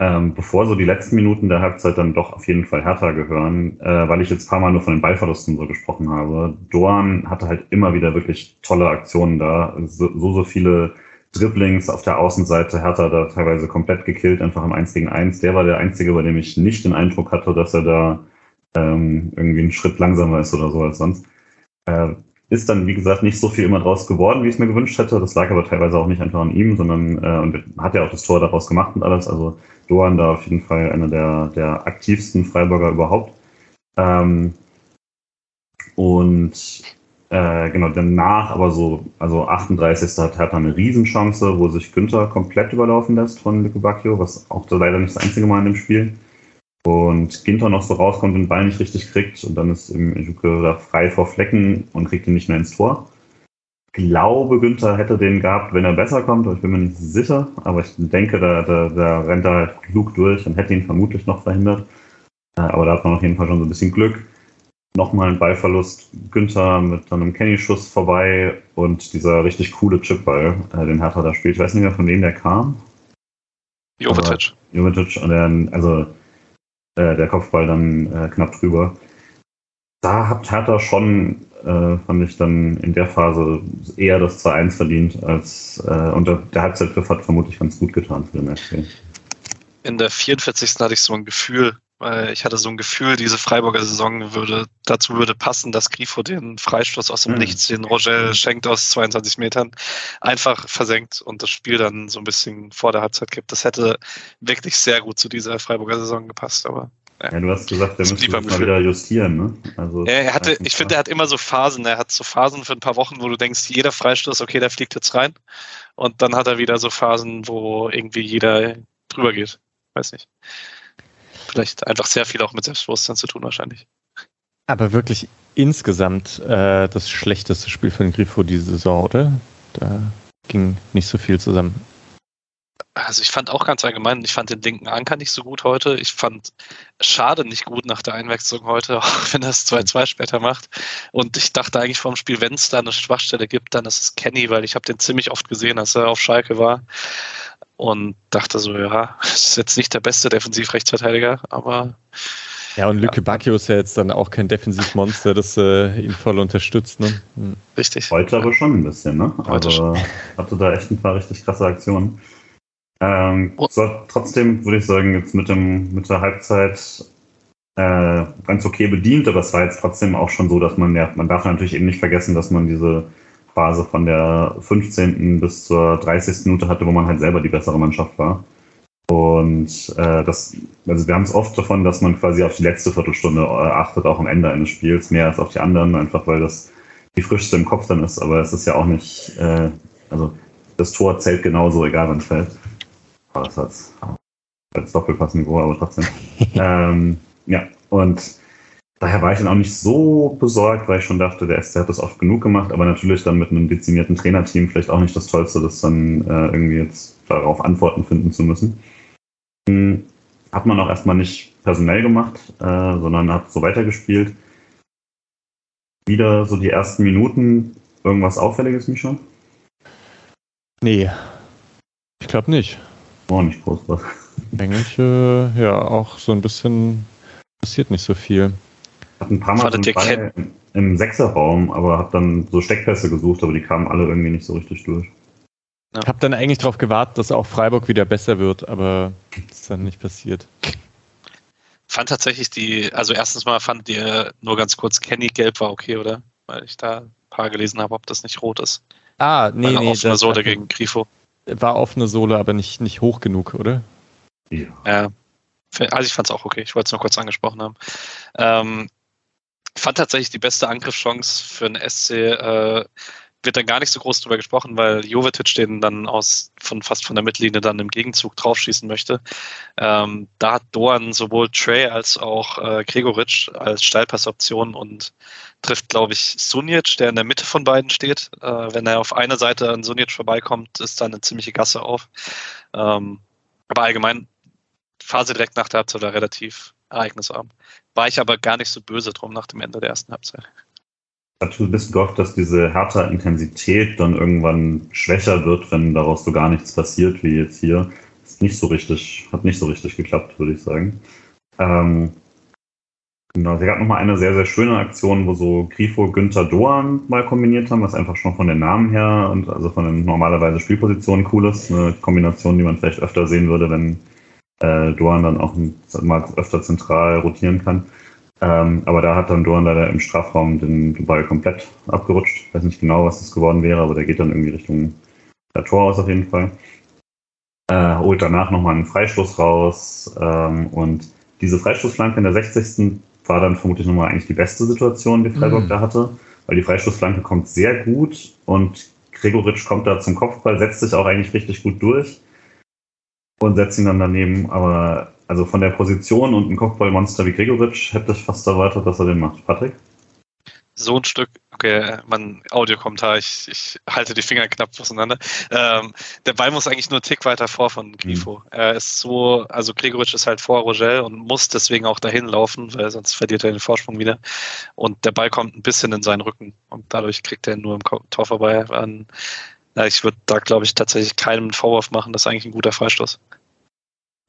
Ähm, bevor so die letzten Minuten der Halbzeit dann doch auf jeden Fall Hertha gehören, äh, weil ich jetzt ein paar Mal nur von den Ballverlusten so gesprochen habe. Doan hatte halt immer wieder wirklich tolle Aktionen da. So, so, so viele Dribblings auf der Außenseite Hertha da teilweise komplett gekillt, einfach im 1 gegen 1. Der war der Einzige, bei dem ich nicht den Eindruck hatte, dass er da ähm, irgendwie einen Schritt langsamer ist oder so als sonst. Äh, ist dann, wie gesagt, nicht so viel immer draus geworden, wie ich es mir gewünscht hätte. Das lag aber teilweise auch nicht einfach an ihm, sondern äh, und hat ja auch das Tor daraus gemacht und alles. Also Doan da auf jeden Fall einer der, der aktivsten Freiburger überhaupt. Ähm, und äh, genau, danach aber so, also 38. hat Hertha eine Riesenchance, wo sich Günther komplett überlaufen lässt von Lücke Bacchio, was auch leider nicht das einzige Mal in dem Spiel. Und Ginter noch so rauskommt und den Ball nicht richtig kriegt und dann ist Juke da frei vor Flecken und kriegt ihn nicht mehr ins Tor. Ich glaube, Günther hätte den gehabt, wenn er besser kommt, aber ich bin mir nicht sicher. Aber ich denke, da, da, da rennt er halt klug durch und hätte ihn vermutlich noch verhindert. Äh, aber da hat man auf jeden Fall schon so ein bisschen Glück. Nochmal ein Ballverlust. Günther mit einem Kenny-Schuss vorbei und dieser richtig coole Chipball, äh, den Hertha da spielt. Ich weiß nicht mehr, von wem der kam. Jovetic. Jovetic. Und der, also äh, der Kopfball dann äh, knapp drüber. Da hat Hertha schon, äh, fand ich dann in der Phase eher das 2-1 verdient, als äh, und der, Halbzeitgriff hat vermutlich ganz gut getan für den FC. In der 44. hatte ich so ein Gefühl, weil ich hatte so ein Gefühl, diese Freiburger Saison würde dazu würde passen, dass Grifo den Freistoß aus dem mhm. Nichts, den Roger schenkt aus 22 Metern, einfach versenkt und das Spiel dann so ein bisschen vor der Halbzeit gibt. Das hätte wirklich sehr gut zu dieser Freiburger Saison gepasst, aber ja, ja du hast gesagt, der müsste mal wieder justieren, ne? Also, er hatte, ich finde, er hat immer so Phasen. Er hat so Phasen für ein paar Wochen, wo du denkst, jeder Freistoß, okay, der fliegt jetzt rein. Und dann hat er wieder so Phasen, wo irgendwie jeder drüber geht. Weiß nicht vielleicht einfach sehr viel auch mit Selbstbewusstsein zu tun wahrscheinlich. Aber wirklich insgesamt äh, das schlechteste Spiel für den Grifo diese Saison, oder? Da ging nicht so viel zusammen. Also ich fand auch ganz allgemein, ich fand den linken Anker nicht so gut heute. Ich fand Schade nicht gut nach der Einwechslung heute, auch wenn er es 2-2 später macht. Und ich dachte eigentlich vor dem Spiel, wenn es da eine Schwachstelle gibt, dann ist es Kenny, weil ich habe den ziemlich oft gesehen, als er auf Schalke war und dachte so, ja, ist jetzt nicht der beste Defensivrechtsverteidiger, aber. Ja, und Lücke ja. Bacchio ist ja jetzt dann auch kein Defensivmonster, das äh, ihn voll unterstützt. Ne? Hm. Richtig. Heute aber schon ein bisschen, ne? Heute also hatte da echt ein paar richtig krasse Aktionen. Ähm, oh. so, trotzdem würde ich sagen, jetzt mit, dem, mit der Halbzeit äh, ganz okay bedient, aber es war jetzt trotzdem auch schon so, dass man ja, man darf natürlich eben nicht vergessen, dass man diese Phase von der 15. bis zur 30. Minute hatte, wo man halt selber die bessere Mannschaft war. Und äh, das, also wir haben es oft davon, dass man quasi auf die letzte Viertelstunde äh, achtet, auch am Ende eines Spiels, mehr als auf die anderen, einfach weil das die frischste im Kopf dann ist. Aber es ist ja auch nicht, äh, also das Tor zählt genauso, egal wann es fällt. Aber das als, als Doppelpassniveau, aber trotzdem. ähm, ja, und daher war ich dann auch nicht so besorgt, weil ich schon dachte, der SC hat das oft genug gemacht, aber natürlich dann mit einem dezimierten Trainerteam vielleicht auch nicht das Tollste, das dann äh, irgendwie jetzt darauf Antworten finden zu müssen. Hm, hat man auch erstmal nicht personell gemacht, äh, sondern hat so weitergespielt. Wieder so die ersten Minuten, irgendwas Auffälliges, Micha? Nee, ich glaube nicht. Auch nicht groß was. Eigentlich, äh, ja, auch so ein bisschen passiert nicht so viel. Hat ein paar Mal so Ball im Sechserraum, aber hab dann so Steckpässe gesucht, aber die kamen alle irgendwie nicht so richtig durch. Ja. Hab dann eigentlich darauf gewartet, dass auch Freiburg wieder besser wird, aber das ist dann nicht passiert. Fand tatsächlich die, also erstens mal fand ihr nur ganz kurz Kenny gelb war okay, oder? Weil ich da ein paar gelesen habe, ob das nicht rot ist. Ah, nee, Weil nee. Offene Sohle gegen Grifo. War offene Sohle, aber nicht, nicht hoch genug, oder? Ja. ja. Also ich fand es auch okay, ich wollte es nur kurz angesprochen haben. Ähm, fand tatsächlich die beste Angriffschance für den SC. Äh, wird dann gar nicht so groß drüber gesprochen, weil Jovetic den dann aus von fast von der Mittellinie dann im Gegenzug draufschießen möchte. Ähm, da hat Doan sowohl Trey als auch äh, Gregoritsch als Steilpassoption und trifft, glaube ich, Sunic, der in der Mitte von beiden steht. Äh, wenn er auf eine Seite an Sunic vorbeikommt, ist dann eine ziemliche Gasse auf. Ähm, aber allgemein Phase direkt nach der Halbzeit war relativ ereignisarm. War ich aber gar nicht so böse drum nach dem Ende der ersten Halbzeit. Hast du ein bisschen gehofft, dass diese härter Intensität dann irgendwann schwächer wird, wenn daraus so gar nichts passiert, wie jetzt hier? Ist nicht so richtig, hat nicht so richtig geklappt, würde ich sagen. Ähm, Genau, es gab nochmal eine sehr, sehr schöne Aktion, wo so Grifo, Günther, Doan mal kombiniert haben, was einfach schon von den Namen her und also von den normalerweise Spielpositionen cool ist. Eine Kombination, die man vielleicht öfter sehen würde, wenn äh, Doan dann auch mal öfter zentral rotieren kann. Ähm, aber da hat dann Doan leider im Strafraum den Ball komplett abgerutscht. Ich weiß nicht genau, was das geworden wäre, aber der geht dann irgendwie Richtung der Tor aus auf jeden Fall. Äh, holt danach nochmal einen Freistoß raus ähm, und diese Freistoßflanke in der 60 war dann vermutlich nochmal eigentlich die beste Situation, die Freiburg mhm. da hatte, weil die Freistoßflanke kommt sehr gut und Gregoritsch kommt da zum Kopfball, setzt sich auch eigentlich richtig gut durch und setzt ihn dann daneben. Aber also von der Position und ein Kopfballmonster wie Gregoritsch hätte ich fast erwartet, dass er den macht. Patrick? so ein Stück, okay, mein Audiokommentar, ich, ich halte die Finger knapp auseinander. Ähm, der Ball muss eigentlich nur einen Tick weiter vor von Grifo. Mhm. Er ist so, also Gregoritsch ist halt vor Rogel und muss deswegen auch dahin laufen, weil sonst verliert er den Vorsprung wieder. Und der Ball kommt ein bisschen in seinen Rücken und dadurch kriegt er ihn nur im Tor vorbei. An, na, ich würde da, glaube ich, tatsächlich keinen Vorwurf machen. Das ist eigentlich ein guter Freistoß.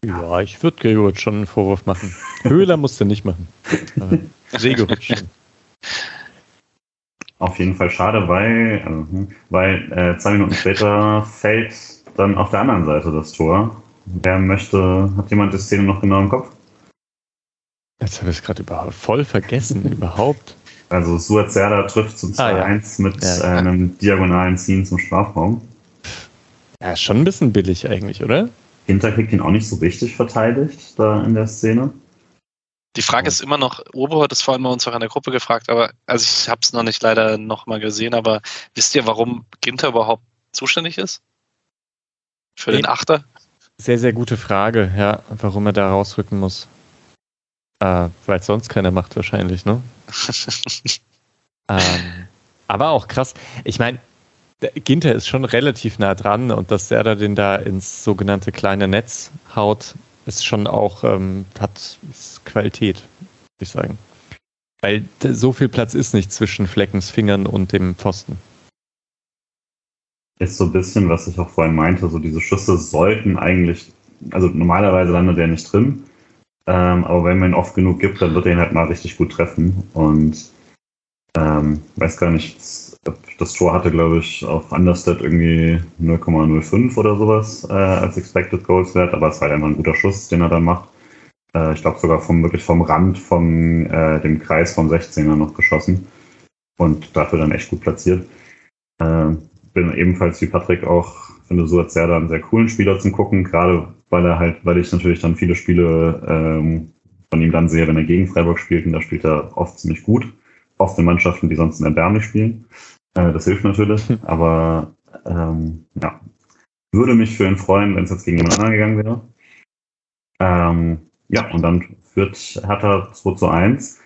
Ja, ich würde Gregoritsch schon einen Vorwurf machen. Höhler musste nicht machen. Gregoritsch. Auf jeden Fall schade, weil, also, weil äh, zwei Minuten später fällt dann auf der anderen Seite das Tor. Wer möchte, hat jemand die Szene noch genau im Kopf? Jetzt habe ich es gerade überhaupt voll vergessen, überhaupt. Also Suat Serda trifft zum 2-1 ah, ja. mit ja, ja. einem diagonalen Ziehen zum Strafraum. Ja, schon ein bisschen billig eigentlich, oder? Hinter kriegt ihn auch nicht so richtig verteidigt da in der Szene. Die Frage ist immer noch, Obo hat es vorhin bei uns auch in der Gruppe gefragt, aber also ich habe es noch nicht leider noch mal gesehen, aber wisst ihr, warum Ginter überhaupt zuständig ist? Für den Achter? Sehr, sehr gute Frage, ja, warum er da rausrücken muss. Äh, Weil es sonst keiner macht wahrscheinlich, ne? ähm, aber auch krass. Ich meine, Ginter ist schon relativ nah dran und dass der da den da ins sogenannte kleine Netz haut, ist schon auch, ähm, hat Qualität, würde ich sagen. Weil so viel Platz ist nicht zwischen Fleckens Fingern und dem Pfosten. Ist so ein bisschen, was ich auch vorhin meinte, so diese Schüsse sollten eigentlich, also normalerweise landet der nicht drin, ähm, aber wenn man ihn oft genug gibt, dann wird er ihn halt mal richtig gut treffen und ähm, weiß gar nicht, das Tor hatte, glaube ich, auf Understat irgendwie 0,05 oder sowas äh, als Expected Goals Wert, aber es war halt einfach ein guter Schuss, den er dann macht. Äh, ich glaube sogar vom, wirklich vom Rand von äh, dem Kreis vom 16er noch geschossen und dafür dann echt gut platziert. Äh, bin ebenfalls wie Patrick auch, finde so als einen sehr coolen Spieler zum Gucken, gerade weil er halt, weil ich natürlich dann viele Spiele ähm, von ihm dann sehe, wenn er gegen Freiburg spielt und da spielt er oft ziemlich gut oft in Mannschaften, die sonst in erbärmlich spielen. Äh, das hilft natürlich, aber ähm, ja, würde mich für ihn freuen, wenn es jetzt gegen jemand anderen gegangen wäre. Ähm, ja, und dann führt Hertha 2 zu 1.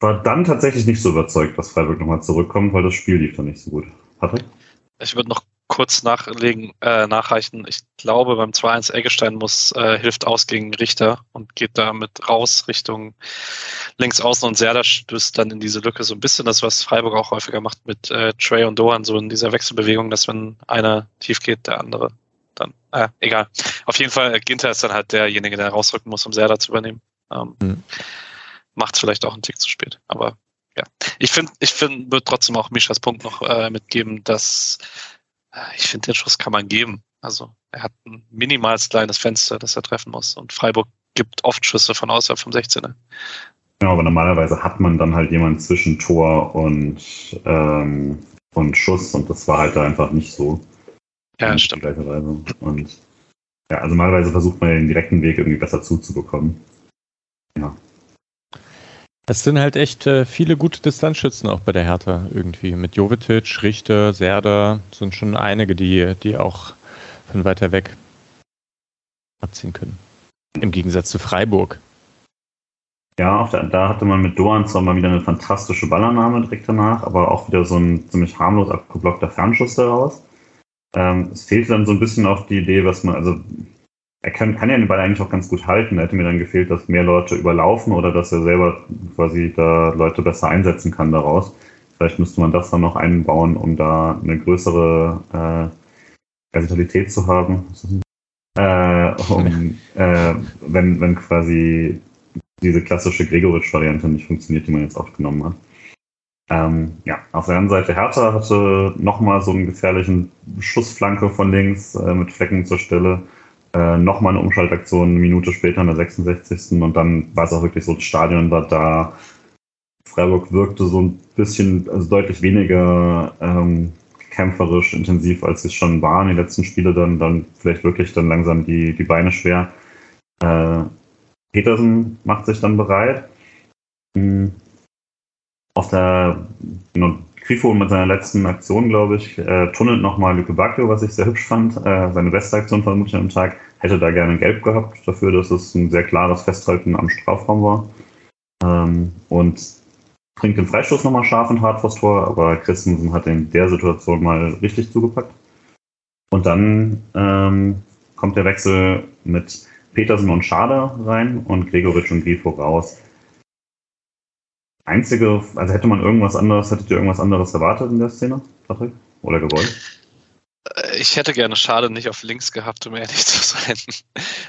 War dann tatsächlich nicht so überzeugt, dass Freiburg nochmal zurückkommt, weil das Spiel lief dann nicht so gut. Patrick? Ich würde noch kurz nachlegen, äh, nachreichen. Ich glaube, beim 2-1 Eggestein muss, äh, hilft aus gegen Richter und geht damit raus Richtung links außen und Serda stößt dann in diese Lücke so ein bisschen das, was Freiburg auch häufiger macht mit äh, Trey und Dohan, so in dieser Wechselbewegung, dass wenn einer tief geht, der andere dann, äh, egal. Auf jeden Fall, Ginter ist dann halt derjenige, der rausrücken muss, um Serda zu übernehmen. Ähm, mhm. Macht vielleicht auch einen Tick zu spät, aber ja. Ich finde, ich finde, würde trotzdem auch Mischas Punkt noch äh, mitgeben, dass ich finde, den Schuss kann man geben. Also er hat ein minimals kleines Fenster, das er treffen muss. Und Freiburg gibt oft Schüsse von außerhalb vom 16er. Ja, aber normalerweise hat man dann halt jemanden zwischen Tor und, ähm, und Schuss und das war halt da einfach nicht so. Ja, stimmt. Und ja, also normalerweise versucht man den direkten Weg irgendwie besser zuzubekommen. Ja. Es sind halt echt äh, viele gute Distanzschützen auch bei der Hertha irgendwie. Mit Jovetic, Richter, Serda sind schon einige, die, die auch von weiter weg abziehen können. Im Gegensatz zu Freiburg. Ja, der, da hatte man mit Doan zwar mal wieder eine fantastische Ballannahme direkt danach, aber auch wieder so ein ziemlich harmlos abgeblockter Fernschuss daraus. Ähm, es fehlt dann so ein bisschen auch die Idee, was man, also er kann, kann ja den Ball eigentlich auch ganz gut halten. Da hätte mir dann gefehlt, dass mehr Leute überlaufen oder dass er selber quasi da Leute besser einsetzen kann daraus. Vielleicht müsste man das dann noch einbauen, um da eine größere äh, Vertikalität zu haben. Äh, um, äh, wenn, wenn quasi diese klassische Gregoritsch-Variante nicht funktioniert, die man jetzt oft genommen hat. Ähm, ja, auf der anderen Seite Hertha hatte nochmal so einen gefährlichen Schussflanke von links äh, mit Flecken zur Stelle. Äh, nochmal eine Umschaltaktion eine Minute später in der 66. Und dann war es auch wirklich so, das Stadion war da. Freiburg wirkte so ein bisschen, also deutlich weniger ähm, kämpferisch intensiv, als es schon waren. Die letzten Spiele dann, dann vielleicht wirklich dann langsam die, die Beine schwer. Äh, Petersen macht sich dann bereit. Mhm. Auf der Grifo mit seiner letzten Aktion, glaube ich, äh, tunnelt nochmal Lücke Bacchio, was ich sehr hübsch fand. Äh, seine beste Aktion vermutlich am Tag. Hätte da gerne Gelb gehabt dafür, dass es ein sehr klares Festhalten am Strafraum war. Ähm, und bringt den Freistoß nochmal scharf und hart vors Tor, aber Christensen hat in der Situation mal richtig zugepackt. Und dann ähm, kommt der Wechsel mit Petersen und Schade rein und Gregoritsch und Grifo raus. Einzige, also hätte man irgendwas anderes, hättet ihr irgendwas anderes erwartet in der Szene, Patrick? Oder gewollt? Äh, ich hätte gerne Schade nicht auf links gehabt, um ehrlich zu sein.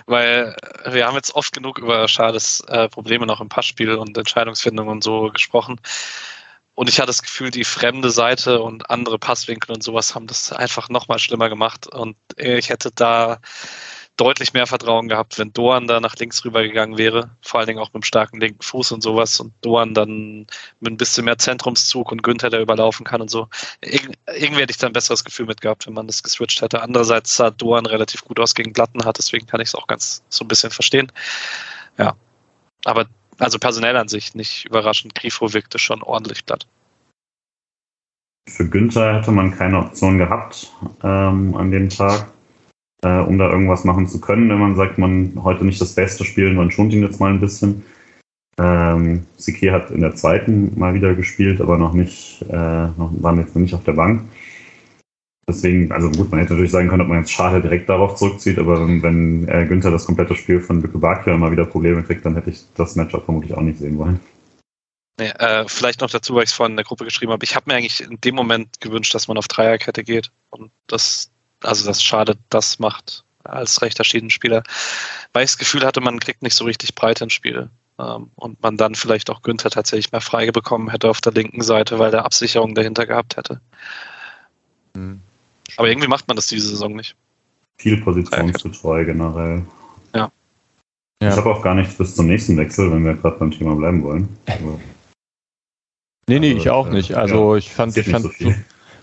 Weil wir haben jetzt oft genug über Schades äh, Probleme noch im Passspiel und Entscheidungsfindung und so gesprochen. Und ich hatte das Gefühl, die fremde Seite und andere Passwinkel und sowas haben das einfach nochmal schlimmer gemacht. Und ich hätte da deutlich mehr Vertrauen gehabt, wenn Doan da nach links rübergegangen wäre, vor allen Dingen auch mit einem starken linken Fuß und sowas und Doan dann mit ein bisschen mehr Zentrumszug und Günther, der überlaufen kann und so. Ir irgendwie hätte ich da ein besseres Gefühl mit gehabt, wenn man das geswitcht hätte. Andererseits sah Doan relativ gut aus gegen Glattenhardt, deswegen kann ich es auch ganz so ein bisschen verstehen. Ja, aber also personell an sich nicht überraschend. Grifo wirkte schon ordentlich platt. Für Günther hätte man keine Option gehabt ähm, an dem Tag äh, um da irgendwas machen zu können. Wenn man sagt, man heute nicht das Beste spielen, man schont ihn jetzt mal ein bisschen. Ähm, Sikir hat in der zweiten mal wieder gespielt, aber noch nicht, äh, noch, waren jetzt noch nicht auf der Bank. Deswegen, also gut, man hätte natürlich sagen können, ob man jetzt Schade direkt darauf zurückzieht, aber wenn, äh, Günther das komplette Spiel von Lücke Bakir mal wieder Probleme kriegt, dann hätte ich das Matchup vermutlich auch nicht sehen wollen. Nee, äh, vielleicht noch dazu, weil ich es vorhin in der Gruppe geschrieben habe. Ich habe mir eigentlich in dem Moment gewünscht, dass man auf Dreierkette geht und das also das schade, das macht als rechter Schiedenspieler, weil ich das Gefühl hatte, man kriegt nicht so richtig breit ins Spiel. Ähm, und man dann vielleicht auch Günther tatsächlich mehr frei bekommen hätte auf der linken Seite, weil der Absicherung dahinter gehabt hätte. Mhm. Aber irgendwie macht man das diese Saison nicht. Viel positionsgetreu generell. Ja. Ich ja. habe auch gar nichts bis zum nächsten Wechsel, wenn wir gerade beim Thema bleiben wollen. Aber nee, nee, also, ich auch nicht. Also ja, ich fand, ich fand so,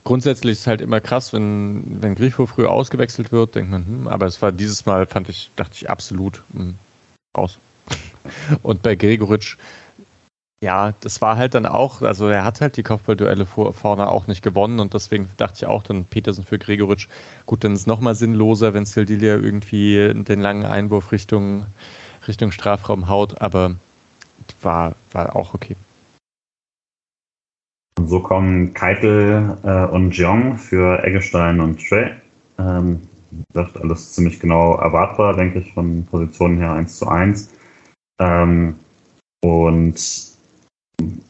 grundsätzlich ist es halt immer krass, wenn, wenn Grifo früh ausgewechselt wird, denkt man, hm, aber es war dieses Mal, fand ich, dachte ich absolut hm, raus. Und bei Gregoritsch, ja, das war halt dann auch, also er hat halt die Kopfballduelle vor, vorne auch nicht gewonnen und deswegen dachte ich auch dann Petersen für Gregoritsch, gut, dann ist es nochmal sinnloser, wenn Sildilia irgendwie den langen Einwurf Richtung, Richtung Strafraum haut, aber war, war auch okay. Und so kommen Keitel äh, und Jeong für Eggestein und Trey. Ähm, das ist alles ziemlich genau erwartbar, denke ich, von Positionen her 1 zu 1. Ähm, und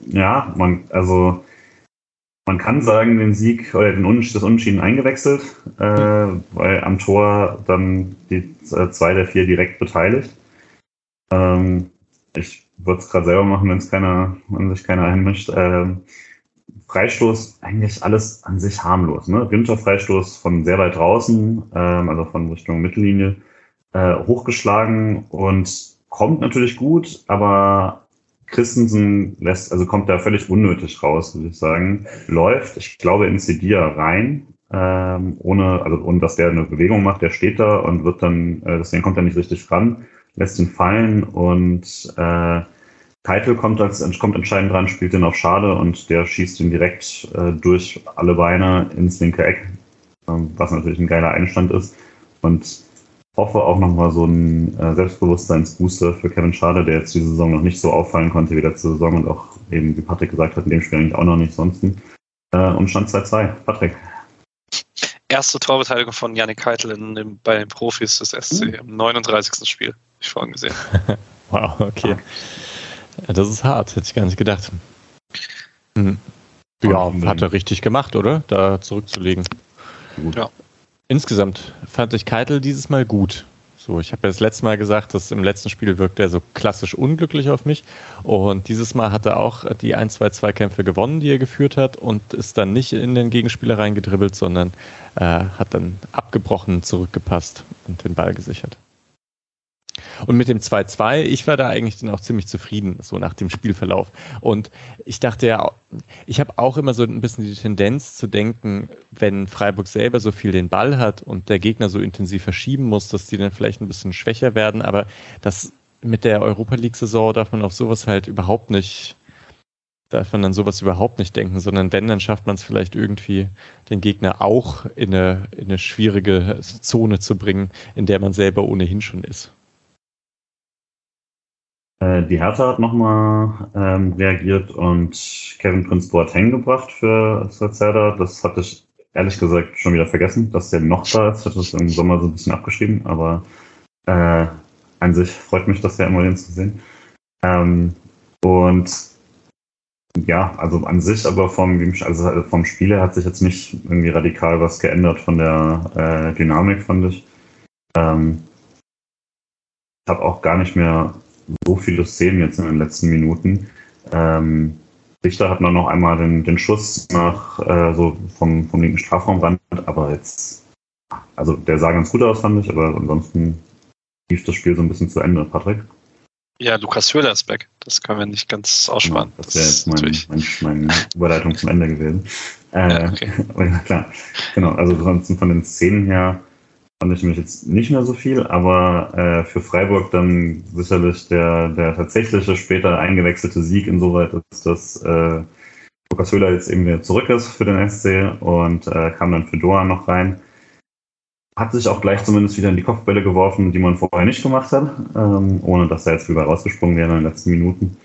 ja, man, also man kann sagen, den Sieg oder den Unsch das Unentschieden eingewechselt, äh, weil am Tor dann die äh, zwei der vier direkt beteiligt. Ähm, ich würde es gerade selber machen, wenn es keiner, wenn sich keiner einmischt. Ähm, Freistoß eigentlich alles an sich harmlos. Ne? Günther Freistoß von sehr weit draußen, ähm, also von Richtung Mittellinie, äh, hochgeschlagen und kommt natürlich gut, aber Christensen lässt, also kommt da völlig unnötig raus, würde ich sagen. Läuft, ich glaube, in Sedia rein, ähm, ohne, also ohne dass der eine Bewegung macht, der steht da und wird dann, äh, deswegen kommt er nicht richtig ran, lässt ihn fallen und äh, Keitel kommt, als, kommt entscheidend dran, spielt den auf Schade und der schießt ihn direkt äh, durch alle Beine ins linke Eck, ähm, was natürlich ein geiler Einstand ist. Und hoffe auch nochmal so ein äh, Selbstbewusstseinsbooster für Kevin Schade, der jetzt die Saison noch nicht so auffallen konnte wie letzte Saison und auch eben, wie Patrick gesagt hat, in dem Spiel eigentlich auch noch nicht sonst. Äh, und Stand 2-2. Patrick. Erste Torbeteiligung von Janik Keitel in, in, bei den Profis des SC mhm. im 39. Spiel. Ich vorhin gesehen. wow, okay. Ah. Ja, das ist hart, hätte ich gar nicht gedacht. Hm. Ja, hat er richtig gemacht, oder? Da zurückzulegen. Gut. Ja. Insgesamt fand ich Keitel dieses Mal gut. So, ich habe ja das letzte Mal gesagt, dass im letzten Spiel wirkt er so klassisch unglücklich auf mich. Und dieses Mal hat er auch die 1-2-2-Kämpfe gewonnen, die er geführt hat und ist dann nicht in den Gegenspieler reingedribbelt, sondern äh, hat dann abgebrochen zurückgepasst und den Ball gesichert. Und mit dem 2-2, ich war da eigentlich dann auch ziemlich zufrieden, so nach dem Spielverlauf. Und ich dachte ja, ich habe auch immer so ein bisschen die Tendenz zu denken, wenn Freiburg selber so viel den Ball hat und der Gegner so intensiv verschieben muss, dass die dann vielleicht ein bisschen schwächer werden. Aber das mit der Europa League-Saison darf man auf sowas halt überhaupt nicht, darf man an sowas überhaupt nicht denken, sondern wenn, dann schafft man es vielleicht irgendwie, den Gegner auch in eine, in eine schwierige Zone zu bringen, in der man selber ohnehin schon ist. Äh, die Hertha hat nochmal ähm, reagiert und Kevin Prince Boateng gebracht für Salzada. Das hatte ich ehrlich gesagt schon wieder vergessen, dass der noch da ist. Ich hatte das im Sommer so ein bisschen abgeschrieben, aber äh, an sich freut mich das ja immer, den zu sehen. Ähm, und ja, also an sich, aber vom, also vom Spiel hat sich jetzt nicht irgendwie radikal was geändert von der äh, Dynamik, fand ich. Ähm, ich habe auch gar nicht mehr so viele Szenen jetzt in den letzten Minuten. Ähm, Richter hat noch einmal den, den Schuss nach äh, so vom, vom linken Strafraumrand, aber jetzt, also der sah ganz gut aus, fand ich, aber ansonsten lief das Spiel so ein bisschen zu Ende, Patrick. Ja, Lukas Höhler ist back. Das können wir nicht ganz aussparen. Ja, das wäre jetzt mein, mein, meine Überleitung zum Ende gewesen. Äh, ja, okay. ja, klar. Genau, also ansonsten von den Szenen her fand ich mich jetzt nicht mehr so viel, aber äh, für Freiburg dann sicherlich der, der tatsächliche später eingewechselte Sieg insoweit dass äh, Lukas Höhler jetzt eben wieder zurück ist für den SC und äh, kam dann für Doha noch rein. Hat sich auch gleich zumindest wieder in die Kopfbälle geworfen, die man vorher nicht gemacht hat, ähm, ohne dass er jetzt wieder rausgesprungen wäre in den letzten Minuten.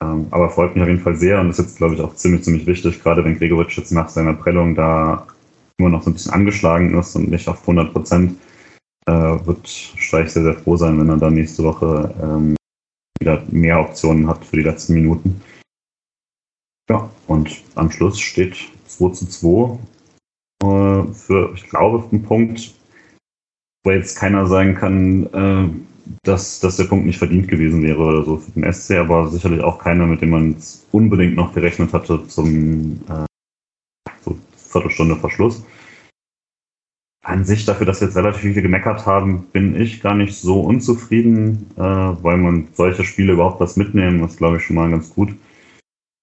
Ähm, aber freut mich auf jeden Fall sehr und ist jetzt, glaube ich, auch ziemlich, ziemlich wichtig, gerade wenn Gregoritsch jetzt nach seiner Prellung da immer noch so ein bisschen angeschlagen ist und nicht auf 100 Prozent, äh, wird Streich sehr, sehr froh sein, wenn er dann nächste Woche ähm, wieder mehr Optionen hat für die letzten Minuten. Ja, und am Schluss steht 2 zu 2 äh, für, ich glaube, einen Punkt, wo jetzt keiner sagen kann, äh, dass, dass der Punkt nicht verdient gewesen wäre oder so für den SC, aber sicherlich auch keiner, mit dem man unbedingt noch gerechnet hatte zum äh, Viertelstunde Verschluss. An sich, dafür, dass wir jetzt relativ viele gemeckert haben, bin ich gar nicht so unzufrieden, äh, weil man solche Spiele überhaupt was mitnehmen, das glaube ich schon mal ganz gut.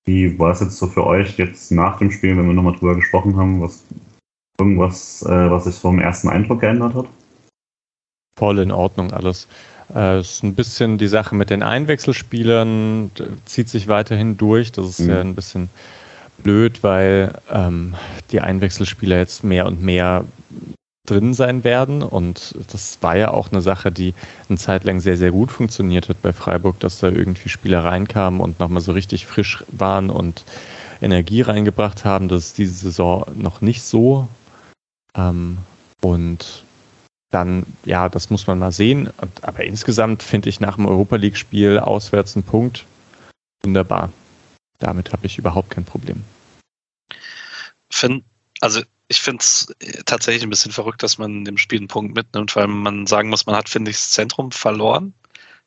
Wie war es jetzt so für euch jetzt nach dem Spiel, wenn wir nochmal drüber gesprochen haben, was irgendwas, äh, was sich vom ersten Eindruck geändert hat? Voll in Ordnung alles. Äh, ist ein bisschen die Sache mit den Einwechselspielern, zieht sich weiterhin durch. Das ist mhm. ja ein bisschen blöd, weil ähm, die Einwechselspieler jetzt mehr und mehr drin sein werden. Und das war ja auch eine Sache, die eine Zeit lang sehr, sehr gut funktioniert hat bei Freiburg, dass da irgendwie Spieler reinkamen und nochmal so richtig frisch waren und Energie reingebracht haben. Das ist diese Saison noch nicht so. Ähm, und dann, ja, das muss man mal sehen. Aber insgesamt finde ich nach dem Europa League-Spiel auswärts einen Punkt wunderbar. Damit habe ich überhaupt kein Problem. Find, also ich finde es tatsächlich ein bisschen verrückt, dass man dem Spiel einen Punkt mitnimmt, weil man sagen muss, man hat, finde ich, das Zentrum verloren.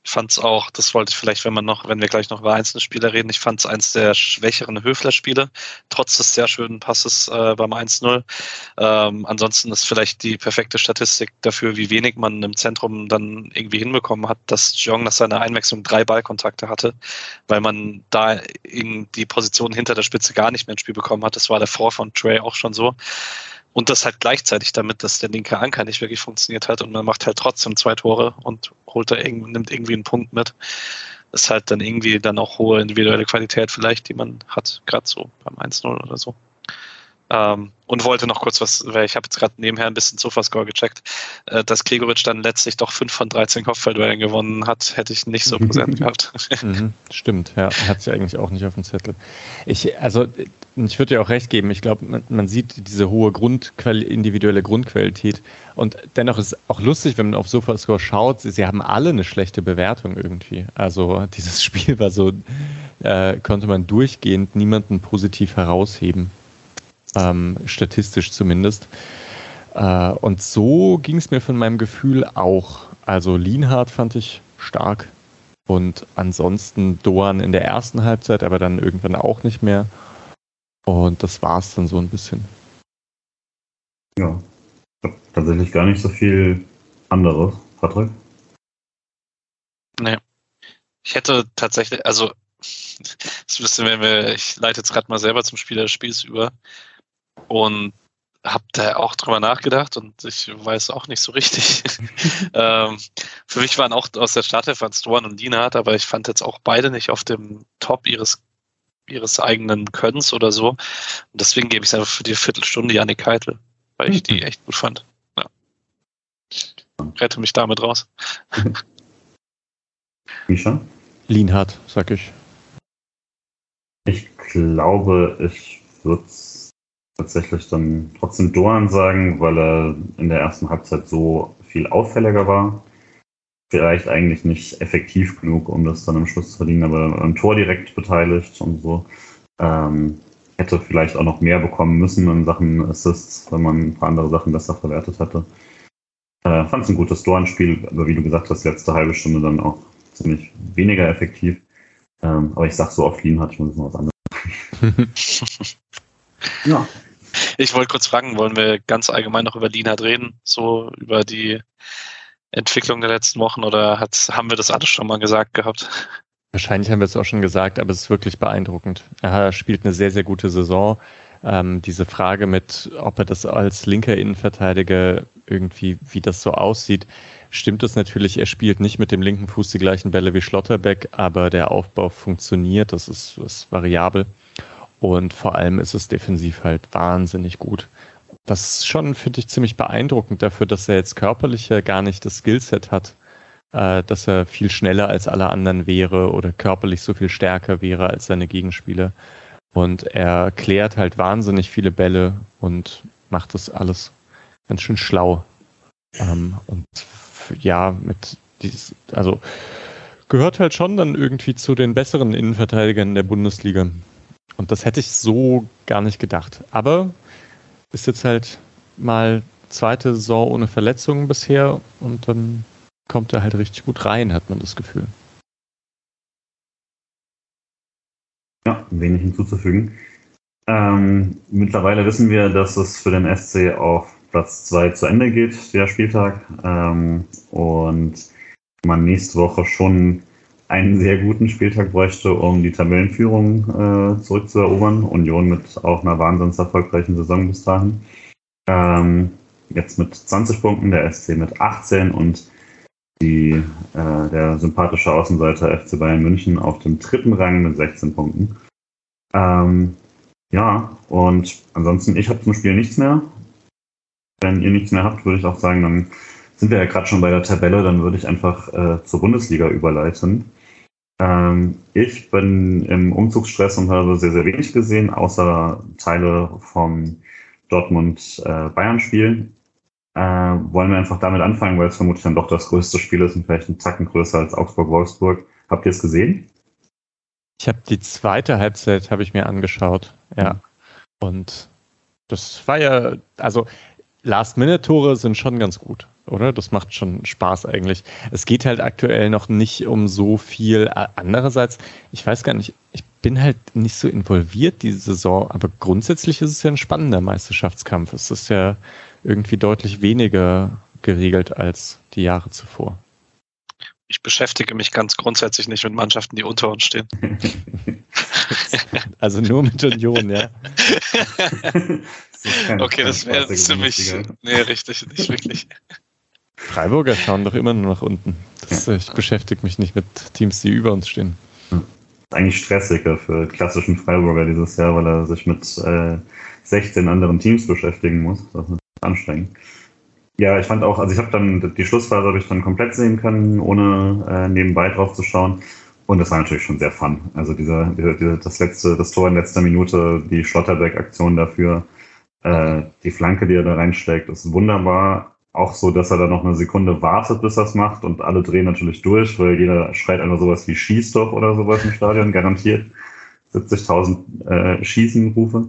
Ich fand es auch, das wollte ich vielleicht, wenn man noch, wenn wir gleich noch über einzelne Spiele reden, ich fand es eins der schwächeren Höfler-Spiele, trotz des sehr schönen Passes äh, beim 1-0. Ähm, ansonsten ist vielleicht die perfekte Statistik dafür, wie wenig man im Zentrum dann irgendwie hinbekommen hat, dass Jong nach seiner Einwechslung drei Ballkontakte hatte, weil man da in die Position hinter der Spitze gar nicht mehr ins Spiel bekommen hat. Das war der Vor von Trey auch schon so. Und das halt gleichzeitig damit, dass der linke Anker nicht wirklich funktioniert hat und man macht halt trotzdem zwei Tore und holt da irgendwie, nimmt irgendwie einen Punkt mit. Das ist halt dann irgendwie dann auch hohe individuelle Qualität vielleicht, die man hat, gerade so beim 1-0 oder so. Ähm, und wollte noch kurz was, weil ich habe jetzt gerade nebenher ein bisschen Sofascore gecheckt, äh, dass Gregoritsch dann letztlich doch 5 von 13 Kopfballduellen gewonnen hat, hätte ich nicht so präsent gehabt. Mhm, stimmt, ja, hat sie eigentlich auch nicht auf dem Zettel. Ich, also, ich würde dir auch recht geben, ich glaube, man, man, sieht diese hohe Grundquali individuelle Grundqualität und dennoch ist es auch lustig, wenn man auf Sofascore schaut, sie, sie haben alle eine schlechte Bewertung irgendwie. Also dieses Spiel war so, äh, konnte man durchgehend niemanden positiv herausheben ähm, statistisch zumindest. Äh, und so ging es mir von meinem Gefühl auch. Also Lienhardt fand ich stark. Und ansonsten Doan in der ersten Halbzeit, aber dann irgendwann auch nicht mehr. Und das war es dann so ein bisschen. Ja, ich habe tatsächlich gar nicht so viel anderes. Patrick? Nee. Ich hätte tatsächlich, also, das wissen wir, ich leite jetzt gerade mal selber zum Spieler des Spiels über und habe da auch drüber nachgedacht und ich weiß auch nicht so richtig. ähm, für mich waren auch aus der Startelf waren Stoan und Lienhardt, aber ich fand jetzt auch beide nicht auf dem Top ihres ihres eigenen Könnens oder so. Und deswegen gebe ich es einfach für die Viertelstunde Janik Keitel, weil ich die mhm. echt gut fand. Ja. Rette mich damit raus. Misha? Lienhardt, sag ich. Ich glaube, ich würde tatsächlich dann trotzdem Doan sagen, weil er in der ersten Halbzeit so viel auffälliger war. Vielleicht eigentlich nicht effektiv genug, um das dann am Schluss zu verdienen, aber am Tor direkt beteiligt und so. Ähm, hätte vielleicht auch noch mehr bekommen müssen in Sachen Assists, wenn man ein paar andere Sachen besser verwertet hätte. Äh, Fand es ein gutes Doan-Spiel, aber wie du gesagt hast, letzte halbe Stunde dann auch ziemlich weniger effektiv. Ähm, aber ich sag so oft Lean hatte ich muss mal was anderes. ja. Ich wollte kurz fragen, wollen wir ganz allgemein noch über Lienhardt reden? So über die Entwicklung der letzten Wochen oder haben wir das alles schon mal gesagt gehabt? Wahrscheinlich haben wir es auch schon gesagt, aber es ist wirklich beeindruckend. Er spielt eine sehr, sehr gute Saison. Ähm, diese Frage mit, ob er das als linker Innenverteidiger irgendwie, wie das so aussieht, stimmt es natürlich, er spielt nicht mit dem linken Fuß die gleichen Bälle wie Schlotterbeck, aber der Aufbau funktioniert, das ist, ist variabel. Und vor allem ist es defensiv halt wahnsinnig gut. Das ist schon, finde ich, ziemlich beeindruckend dafür, dass er jetzt körperlich ja gar nicht das Skillset hat, äh, dass er viel schneller als alle anderen wäre oder körperlich so viel stärker wäre als seine Gegenspieler. Und er klärt halt wahnsinnig viele Bälle und macht das alles ganz schön schlau. Ähm, und ja, mit dieses, also gehört halt schon dann irgendwie zu den besseren Innenverteidigern der Bundesliga. Und das hätte ich so gar nicht gedacht. Aber ist jetzt halt mal zweite Saison ohne Verletzungen bisher und dann kommt er halt richtig gut rein, hat man das Gefühl. Ja, wenig hinzuzufügen. Ähm, mittlerweile wissen wir, dass es für den SC auf Platz 2 zu Ende geht, der Spieltag. Ähm, und man nächste Woche schon einen sehr guten Spieltag bräuchte, um die Tabellenführung äh, zurückzuerobern. Union mit auch einer wahnsinns erfolgreichen Saison bis dahin. Ähm, jetzt mit 20 Punkten, der SC mit 18 und die, äh, der sympathische Außenseiter FC Bayern München auf dem dritten Rang mit 16 Punkten. Ähm, ja, und ansonsten, ich habe zum Spiel nichts mehr. Wenn ihr nichts mehr habt, würde ich auch sagen, dann sind wir ja gerade schon bei der Tabelle, dann würde ich einfach äh, zur Bundesliga überleiten. Ähm, ich bin im Umzugsstress und habe sehr, sehr wenig gesehen, außer Teile vom Dortmund-Bayern-Spiel. Äh, äh, wollen wir einfach damit anfangen, weil es vermutlich dann doch das größte Spiel ist und vielleicht einen Zacken größer als Augsburg-Wolfsburg. Habt ihr es gesehen? Ich habe die zweite Halbzeit habe ich mir angeschaut, ja. Mhm. Und das war ja, also Last-Minute-Tore sind schon ganz gut, oder? Das macht schon Spaß eigentlich. Es geht halt aktuell noch nicht um so viel. Andererseits, ich weiß gar nicht, ich bin halt nicht so involviert diese Saison, aber grundsätzlich ist es ja ein spannender Meisterschaftskampf. Es ist ja irgendwie deutlich weniger geregelt als die Jahre zuvor. Ich beschäftige mich ganz grundsätzlich nicht mit Mannschaften, die unter uns stehen. also nur mit Union, ja. Das okay, das wäre ziemlich. Nee, richtig, nicht wirklich. Freiburger schauen doch immer nur nach unten. Das, ja. Ich beschäftige mich nicht mit Teams, die über uns stehen. Das ist eigentlich stressiger für klassischen Freiburger dieses Jahr, weil er sich mit äh, 16 anderen Teams beschäftigen muss. Das ist anstrengend. Ja, ich fand auch, also ich habe dann die Schlussphase habe ich dann komplett sehen können, ohne äh, nebenbei drauf zu schauen. Und das war natürlich schon sehr fun. Also dieser, dieser, das letzte, das Tor in letzter Minute, die Schlotterbeck-Aktion dafür, äh, die Flanke, die er da reinsteckt, ist wunderbar. Auch so, dass er da noch eine Sekunde wartet, bis er es macht und alle drehen natürlich durch, weil jeder schreit einfach sowas wie Schieß doch oder sowas im Stadion, garantiert 70.000 äh, Schießenrufe.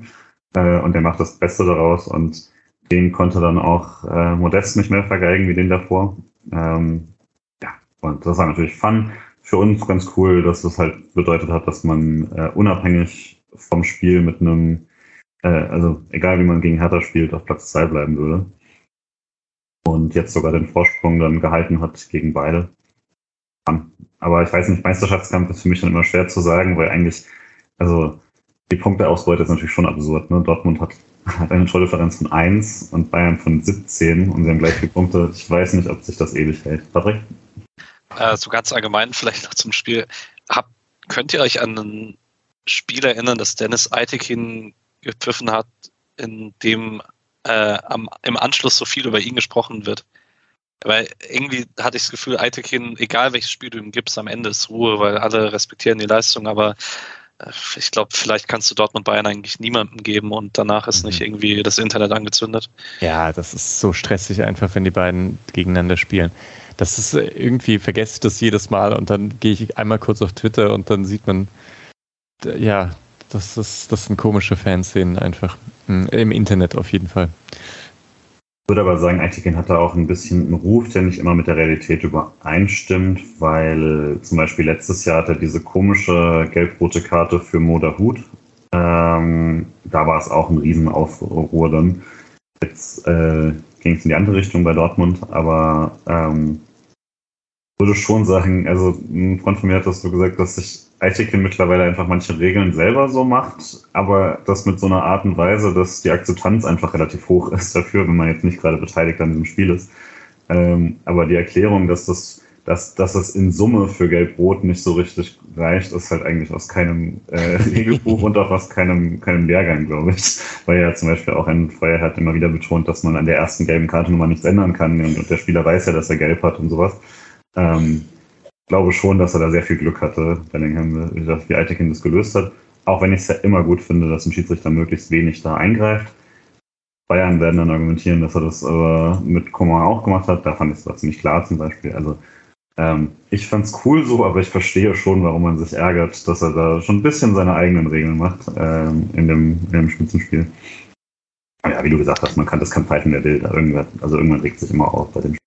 Äh, und er macht das Beste daraus und den konnte dann auch äh, Modest nicht mehr vergeigen wie den davor. Ähm, Und das war natürlich fun. Für uns ganz cool, dass das halt bedeutet hat, dass man äh, unabhängig vom Spiel mit einem, äh, also egal wie man gegen Hertha spielt, auf Platz 2 bleiben würde. Und jetzt sogar den Vorsprung dann gehalten hat gegen beide. Aber ich weiß nicht, Meisterschaftskampf ist für mich dann immer schwer zu sagen, weil eigentlich, also die Punkteausbeute ist natürlich schon absurd. Ne? Dortmund hat, hat eine Tordifferenz von 1 und Bayern von 17 und sie haben gleich viele Punkte. Ich weiß nicht, ob sich das ewig hält. Patrick? Äh, so ganz allgemein vielleicht noch zum Spiel. Hab, könnt ihr euch an ein Spiel erinnern, das Dennis Eitekin gepfiffen hat, in dem äh, am, im Anschluss so viel über ihn gesprochen wird? Weil irgendwie hatte ich das Gefühl, Eitekin, egal welches Spiel du ihm gibst, am Ende ist Ruhe, weil alle respektieren die Leistung, aber äh, ich glaube, vielleicht kannst du Dortmund Bayern eigentlich niemandem geben und danach ist nicht mhm. irgendwie das Internet angezündet. Ja, das ist so stressig einfach, wenn die beiden gegeneinander spielen. Das ist irgendwie, vergesse ich das jedes Mal und dann gehe ich einmal kurz auf Twitter und dann sieht man, ja, das, ist, das sind komische Fanszenen einfach. Hm, Im Internet auf jeden Fall. Ich würde aber sagen, Eitikin hat da auch ein bisschen einen Ruf, der nicht immer mit der Realität übereinstimmt, weil zum Beispiel letztes Jahr hat er diese komische gelb-rote Karte für Moda Hut. Ähm, da war es auch ein Riesenaufruhr dann. Jetzt äh, ging es in die andere Richtung bei Dortmund, aber ähm, würde schon sagen, also ein Freund von mir hat das so gesagt, dass sich Eitekin mittlerweile einfach manche Regeln selber so macht, aber das mit so einer Art und Weise, dass die Akzeptanz einfach relativ hoch ist dafür, wenn man jetzt nicht gerade beteiligt an diesem Spiel ist. Ähm, aber die Erklärung, dass das, dass, dass das in Summe für Gelb-Rot nicht so richtig reicht, ist halt eigentlich aus keinem äh, Regelbuch und auch aus keinem, keinem Lehrgang, glaube ich. Weil ja zum Beispiel auch ein Feuer hat immer wieder betont, dass man an der ersten gelben Karte Nummer nichts ändern kann und, und der Spieler weiß ja, dass er gelb hat und sowas. Ähm, glaube schon, dass er da sehr viel Glück hatte, Bellingham, wie Eitekin das gelöst hat. Auch wenn ich es ja immer gut finde, dass ein Schiedsrichter möglichst wenig da eingreift. Bayern werden dann argumentieren, dass er das aber mit Coman auch gemacht hat. Da fand ich es ziemlich klar zum Beispiel. Also ähm, ich fand es cool so, aber ich verstehe schon, warum man sich ärgert, dass er da schon ein bisschen seine eigenen Regeln macht ähm, in, dem, in dem Spitzenspiel. Ja, wie du gesagt hast, man kann das kein Pfeifen mehr will. Also irgendwann regt sich immer auf bei dem Spiel.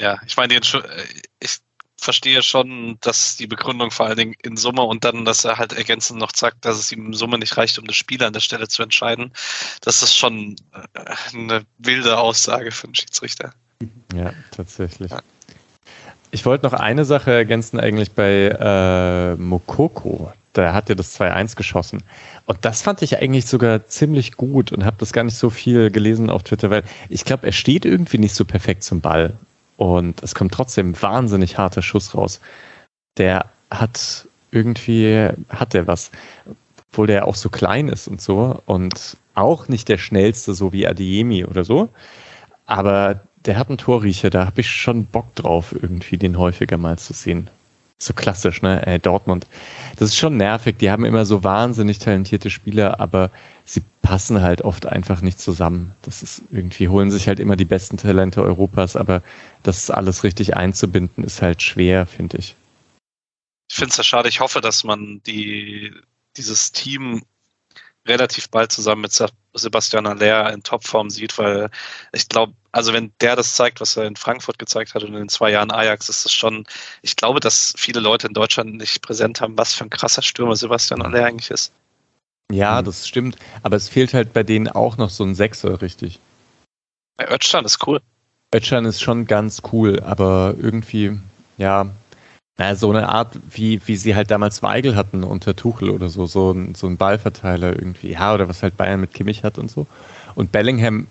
Ja, ich meine, ich verstehe schon, dass die Begründung vor allen Dingen in Summe und dann, dass er halt ergänzend noch sagt, dass es ihm in Summe nicht reicht, um das Spiel an der Stelle zu entscheiden. Das ist schon äh, eine wilde Aussage für einen Schiedsrichter. Ja, tatsächlich. Ja. Ich wollte noch eine Sache ergänzen, eigentlich bei äh, Mokoko. Da hat er das 2-1 geschossen. Und das fand ich eigentlich sogar ziemlich gut und habe das gar nicht so viel gelesen auf Twitter, weil ich glaube, er steht irgendwie nicht so perfekt zum Ball. Und es kommt trotzdem wahnsinnig harter Schuss raus. Der hat irgendwie, hat der was, obwohl der auch so klein ist und so und auch nicht der schnellste, so wie Adiemi oder so. Aber der hat einen Torriecher, da habe ich schon Bock drauf, irgendwie den häufiger mal zu sehen. So klassisch, ne? Äh, Dortmund. Das ist schon nervig. Die haben immer so wahnsinnig talentierte Spieler, aber sie passen halt oft einfach nicht zusammen. Das ist irgendwie, holen sich halt immer die besten Talente Europas, aber das alles richtig einzubinden, ist halt schwer, finde ich. Ich finde es ja schade. Ich hoffe, dass man die, dieses Team relativ bald zusammen mit Sebastian Aller in Topform sieht, weil ich glaube, also wenn der das zeigt, was er in Frankfurt gezeigt hat und in den zwei Jahren Ajax, ist das schon, ich glaube, dass viele Leute in Deutschland nicht präsent haben, was für ein krasser Stürmer Sebastian Aller eigentlich ist. Ja, mhm. das stimmt. Aber es fehlt halt bei denen auch noch so ein Sechser, richtig. Bei Ötschan ist cool. Ötschan ist schon ganz cool, aber irgendwie, ja, na, so eine Art, wie, wie sie halt damals Weigel hatten unter Tuchel oder so, so ein, so ein Ballverteiler irgendwie, ja, oder was halt Bayern mit Kimmich hat und so. Und Bellingham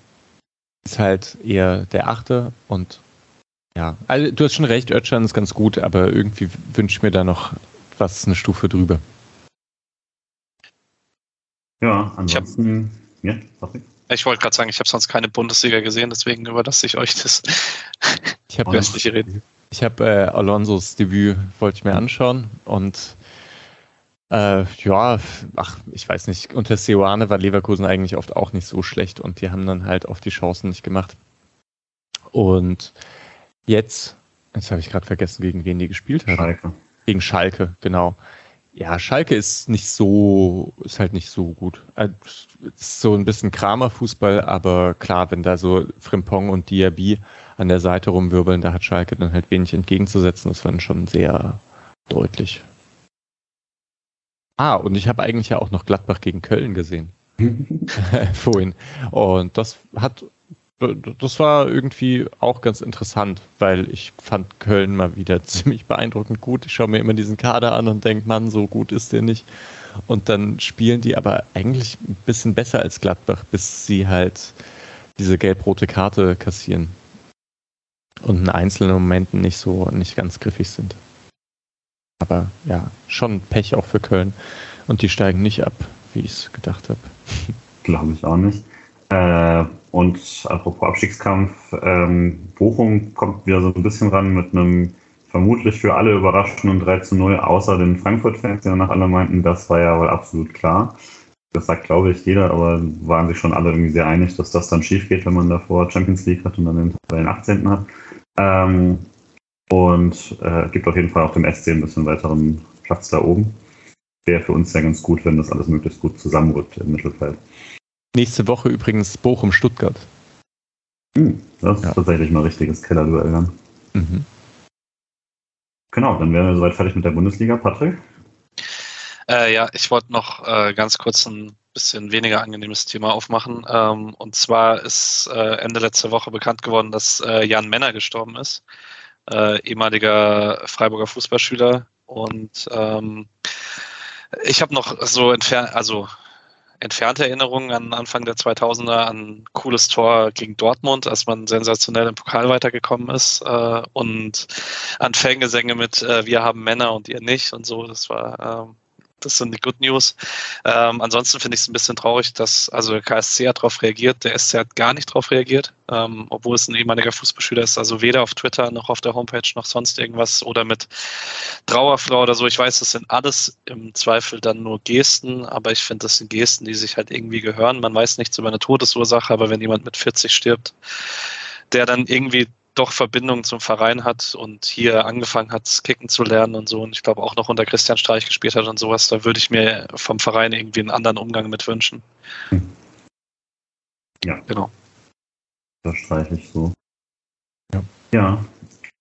ist halt eher der Achte und ja, also du hast schon recht, Ötschan ist ganz gut, aber irgendwie wünsche ich mir da noch was eine Stufe drüber. Ja, ansonsten, ich hab, ja, Patrick. Ich wollte gerade sagen, ich habe sonst keine Bundesliga gesehen, deswegen überlasse ich euch das ich hab, restliche Reden. Ich habe äh, Alonsos Debüt, wollte ich mir anschauen und äh, ja, ach, ich weiß nicht, unter Seoane war Leverkusen eigentlich oft auch nicht so schlecht und die haben dann halt oft die Chancen nicht gemacht. Und jetzt, jetzt habe ich gerade vergessen, gegen wen die gespielt haben. Schalke. Gegen Schalke, genau Ja, Schalke ist nicht so, ist halt nicht so gut. Äh, ist so ein bisschen Kramer-Fußball, aber klar, wenn da so Frimpong und Diaby an der Seite rumwirbeln, da hat Schalke dann halt wenig entgegenzusetzen. Das war dann schon sehr deutlich. Ah, und ich habe eigentlich ja auch noch Gladbach gegen Köln gesehen. Vorhin. Und das hat das war irgendwie auch ganz interessant, weil ich fand Köln mal wieder ziemlich beeindruckend gut. Ich schaue mir immer diesen Kader an und denke, Mann, so gut ist der nicht. Und dann spielen die aber eigentlich ein bisschen besser als Gladbach, bis sie halt diese gelb-rote Karte kassieren und in einzelnen Momenten nicht so nicht ganz griffig sind. Aber ja, schon Pech auch für Köln. Und die steigen nicht ab, wie ich es gedacht habe. Glaube ich auch nicht. Äh, und apropos Abstiegskampf, ähm, Bochum kommt wieder so ein bisschen ran mit einem vermutlich für alle überraschenden 3 zu 0, außer den Frankfurt-Fans, die danach alle meinten, das war ja wohl absolut klar. Das sagt, glaube ich, jeder, aber waren sich schon alle irgendwie sehr einig, dass das dann schief geht, wenn man davor Champions League hat und dann den 18. hat. Ähm, und äh, gibt auf jeden Fall auch dem SC ein bisschen weiteren Platz da oben. Wäre für uns ja ganz gut, wenn das alles möglichst gut zusammenrückt im Mittelfeld. Nächste Woche übrigens Bochum-Stuttgart. Hm, das ist ja. tatsächlich mal ein richtiges Kellerduell dann. Mhm. Genau, dann wären wir soweit fertig mit der Bundesliga. Patrick? Äh, ja, ich wollte noch äh, ganz kurz ein bisschen weniger angenehmes Thema aufmachen. Ähm, und zwar ist äh, Ende letzter Woche bekannt geworden, dass äh, Jan Männer gestorben ist, äh, ehemaliger Freiburger Fußballschüler. Und ähm, ich habe noch so entfernt, also entfernte Erinnerungen an Anfang der 2000er an cooles Tor gegen Dortmund, als man sensationell im Pokal weitergekommen ist äh, und an Fangesänge mit äh, wir haben Männer und ihr nicht und so. Das war ähm, das sind die Good News. Ähm, ansonsten finde ich es ein bisschen traurig, dass also der KSC hat darauf reagiert, der SC hat gar nicht darauf reagiert, ähm, obwohl es ein ehemaliger Fußballschüler ist. Also weder auf Twitter noch auf der Homepage noch sonst irgendwas oder mit Trauerflau oder so. Ich weiß, das sind alles im Zweifel dann nur Gesten, aber ich finde, das sind Gesten, die sich halt irgendwie gehören. Man weiß nichts über eine Todesursache, aber wenn jemand mit 40 stirbt, der dann irgendwie doch Verbindungen zum Verein hat und hier angefangen hat, Kicken zu lernen und so. Und ich glaube auch noch unter Christian Streich gespielt hat und sowas. Da würde ich mir vom Verein irgendwie einen anderen Umgang mit wünschen. Hm. Ja. Genau. Das streiche ich so. Ja. ja.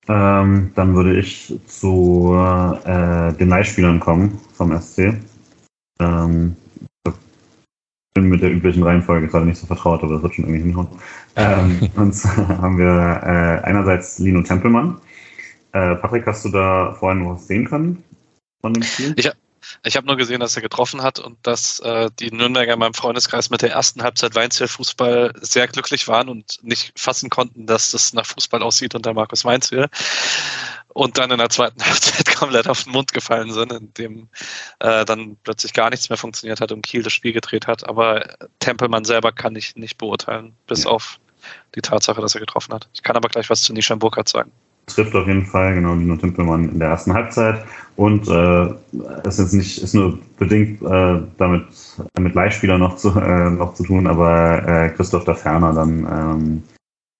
Ähm, dann würde ich zu äh, den Leihspielern kommen vom SC. Ähm, bin mit der üblichen Reihenfolge gerade nicht so vertraut, aber das wird schon irgendwie hinhauen. Ähm, und zwar haben wir äh, einerseits Lino Tempelmann. Äh, Patrick, hast du da vorhin noch was sehen können von dem Spiel? Ich, ich habe nur gesehen, dass er getroffen hat und dass äh, die Nürnberger in meinem Freundeskreis mit der ersten Halbzeit Weinziel-Fußball sehr glücklich waren und nicht fassen konnten, dass das nach Fußball aussieht unter Markus Weinziel und dann in der zweiten Halbzeit komplett auf den Mund gefallen sind, indem äh, dann plötzlich gar nichts mehr funktioniert hat und Kiel das Spiel gedreht hat. Aber Tempelmann selber kann ich nicht beurteilen, bis ja. auf die Tatsache, dass er getroffen hat. Ich kann aber gleich was zu Nishan Burkhardt sagen. Trifft auf jeden Fall, genau, Lino Tempelmann in der ersten Halbzeit. Und äh, ist jetzt nicht, ist nur bedingt äh, damit mit Leihspieler noch zu, äh, noch zu tun, aber äh, Christoph da Ferner dann ähm,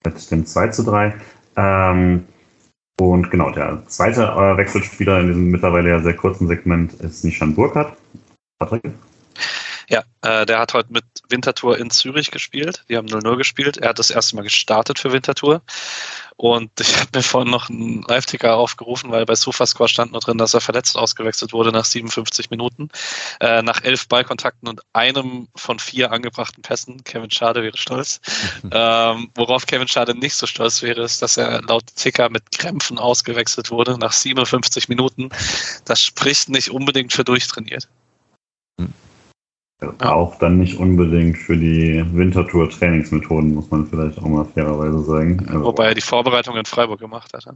mit dem 2 zu 3. Ähm, und genau, der zweite äh, Wechselspieler in diesem mittlerweile ja sehr kurzen Segment ist Nishan Burkhardt. Patrick? Ja, äh, der hat heute mit Winterthur in Zürich gespielt. Die haben 0-0 gespielt. Er hat das erste Mal gestartet für Winterthur. Und ich habe mir vorhin noch einen Live-Ticker aufgerufen, weil bei SofaScore stand nur drin, dass er verletzt ausgewechselt wurde nach 57 Minuten. Äh, nach elf Ballkontakten und einem von vier angebrachten Pässen. Kevin Schade wäre stolz. ähm, worauf Kevin Schade nicht so stolz wäre, ist, dass er laut Ticker mit Krämpfen ausgewechselt wurde nach 57 Minuten. Das spricht nicht unbedingt für durchtrainiert. Auch dann nicht unbedingt für die Wintertour-Trainingsmethoden, muss man vielleicht auch mal fairerweise sagen. Also, Wobei er die Vorbereitung in Freiburg gemacht hat.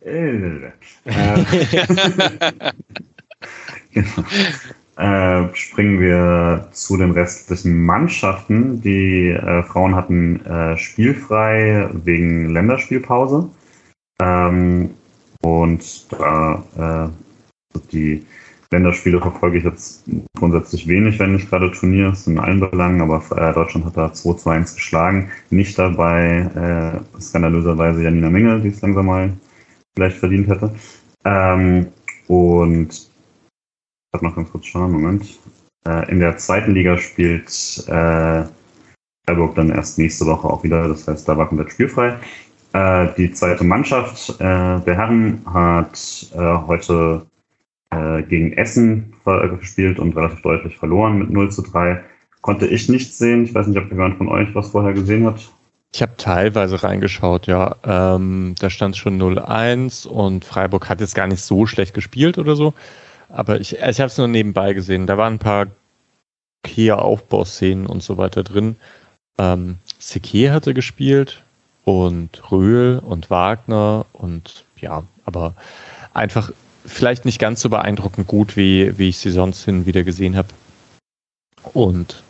Äh, genau. äh, springen wir zu den restlichen Mannschaften. Die äh, Frauen hatten äh, spielfrei wegen Länderspielpause. Ähm, und da äh, die Länderspiele verfolge ich jetzt grundsätzlich wenig, wenn nicht gerade Turniers in allen Belangen, aber äh, Deutschland hat da 2 zu 1 geschlagen. Nicht dabei äh, skandalöserweise Janina Menge, die es langsam mal vielleicht verdient hätte. Ähm, und Ich noch ganz kurz schauen, Moment. Äh, in der zweiten Liga spielt äh, Freiburg dann erst nächste Woche auch wieder. Das heißt, da war komplett spielfrei. Äh, die zweite Mannschaft äh, der Herren hat äh, heute äh, gegen Essen gespielt und relativ deutlich verloren mit 0 zu 3. Konnte ich nicht sehen. Ich weiß nicht, ob jemand von euch was vorher gesehen hat. Ich habe teilweise reingeschaut, ja. Ähm, da stand schon 0-1 und Freiburg hat jetzt gar nicht so schlecht gespielt oder so. Aber ich, ich habe es nur nebenbei gesehen. Da waren ein paar okay Aufbauszenen und so weiter drin. Ähm, Sekir hatte gespielt und Röhl und Wagner und ja, aber einfach vielleicht nicht ganz so beeindruckend gut, wie, wie ich sie sonst hin wieder gesehen habe. Und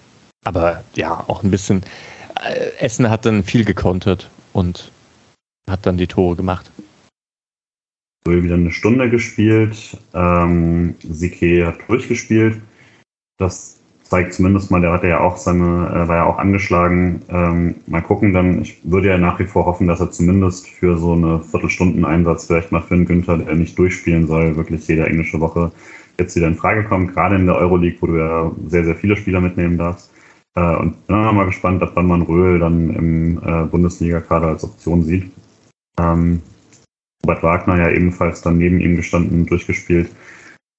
aber ja, auch ein bisschen. Äh, Essen hat dann viel gekontert und hat dann die Tore gemacht. Röhl wieder eine Stunde gespielt. Ähm, Sike hat durchgespielt. Das zeigt zumindest mal, der hat ja auch seine, äh, war ja auch angeschlagen. Ähm, mal gucken dann. Ich würde ja nach wie vor hoffen, dass er zumindest für so eine Viertelstunden-Einsatz vielleicht mal für einen Günther, der nicht durchspielen soll, wirklich jede englische Woche jetzt wieder in Frage kommt. Gerade in der Euroleague, wo du ja sehr, sehr viele Spieler mitnehmen darfst. Äh, und bin mal gespannt, ob dann man Röhl dann im äh, Bundesliga-Kader als Option sieht. Ähm, Robert Wagner ja ebenfalls dann neben ihm gestanden, durchgespielt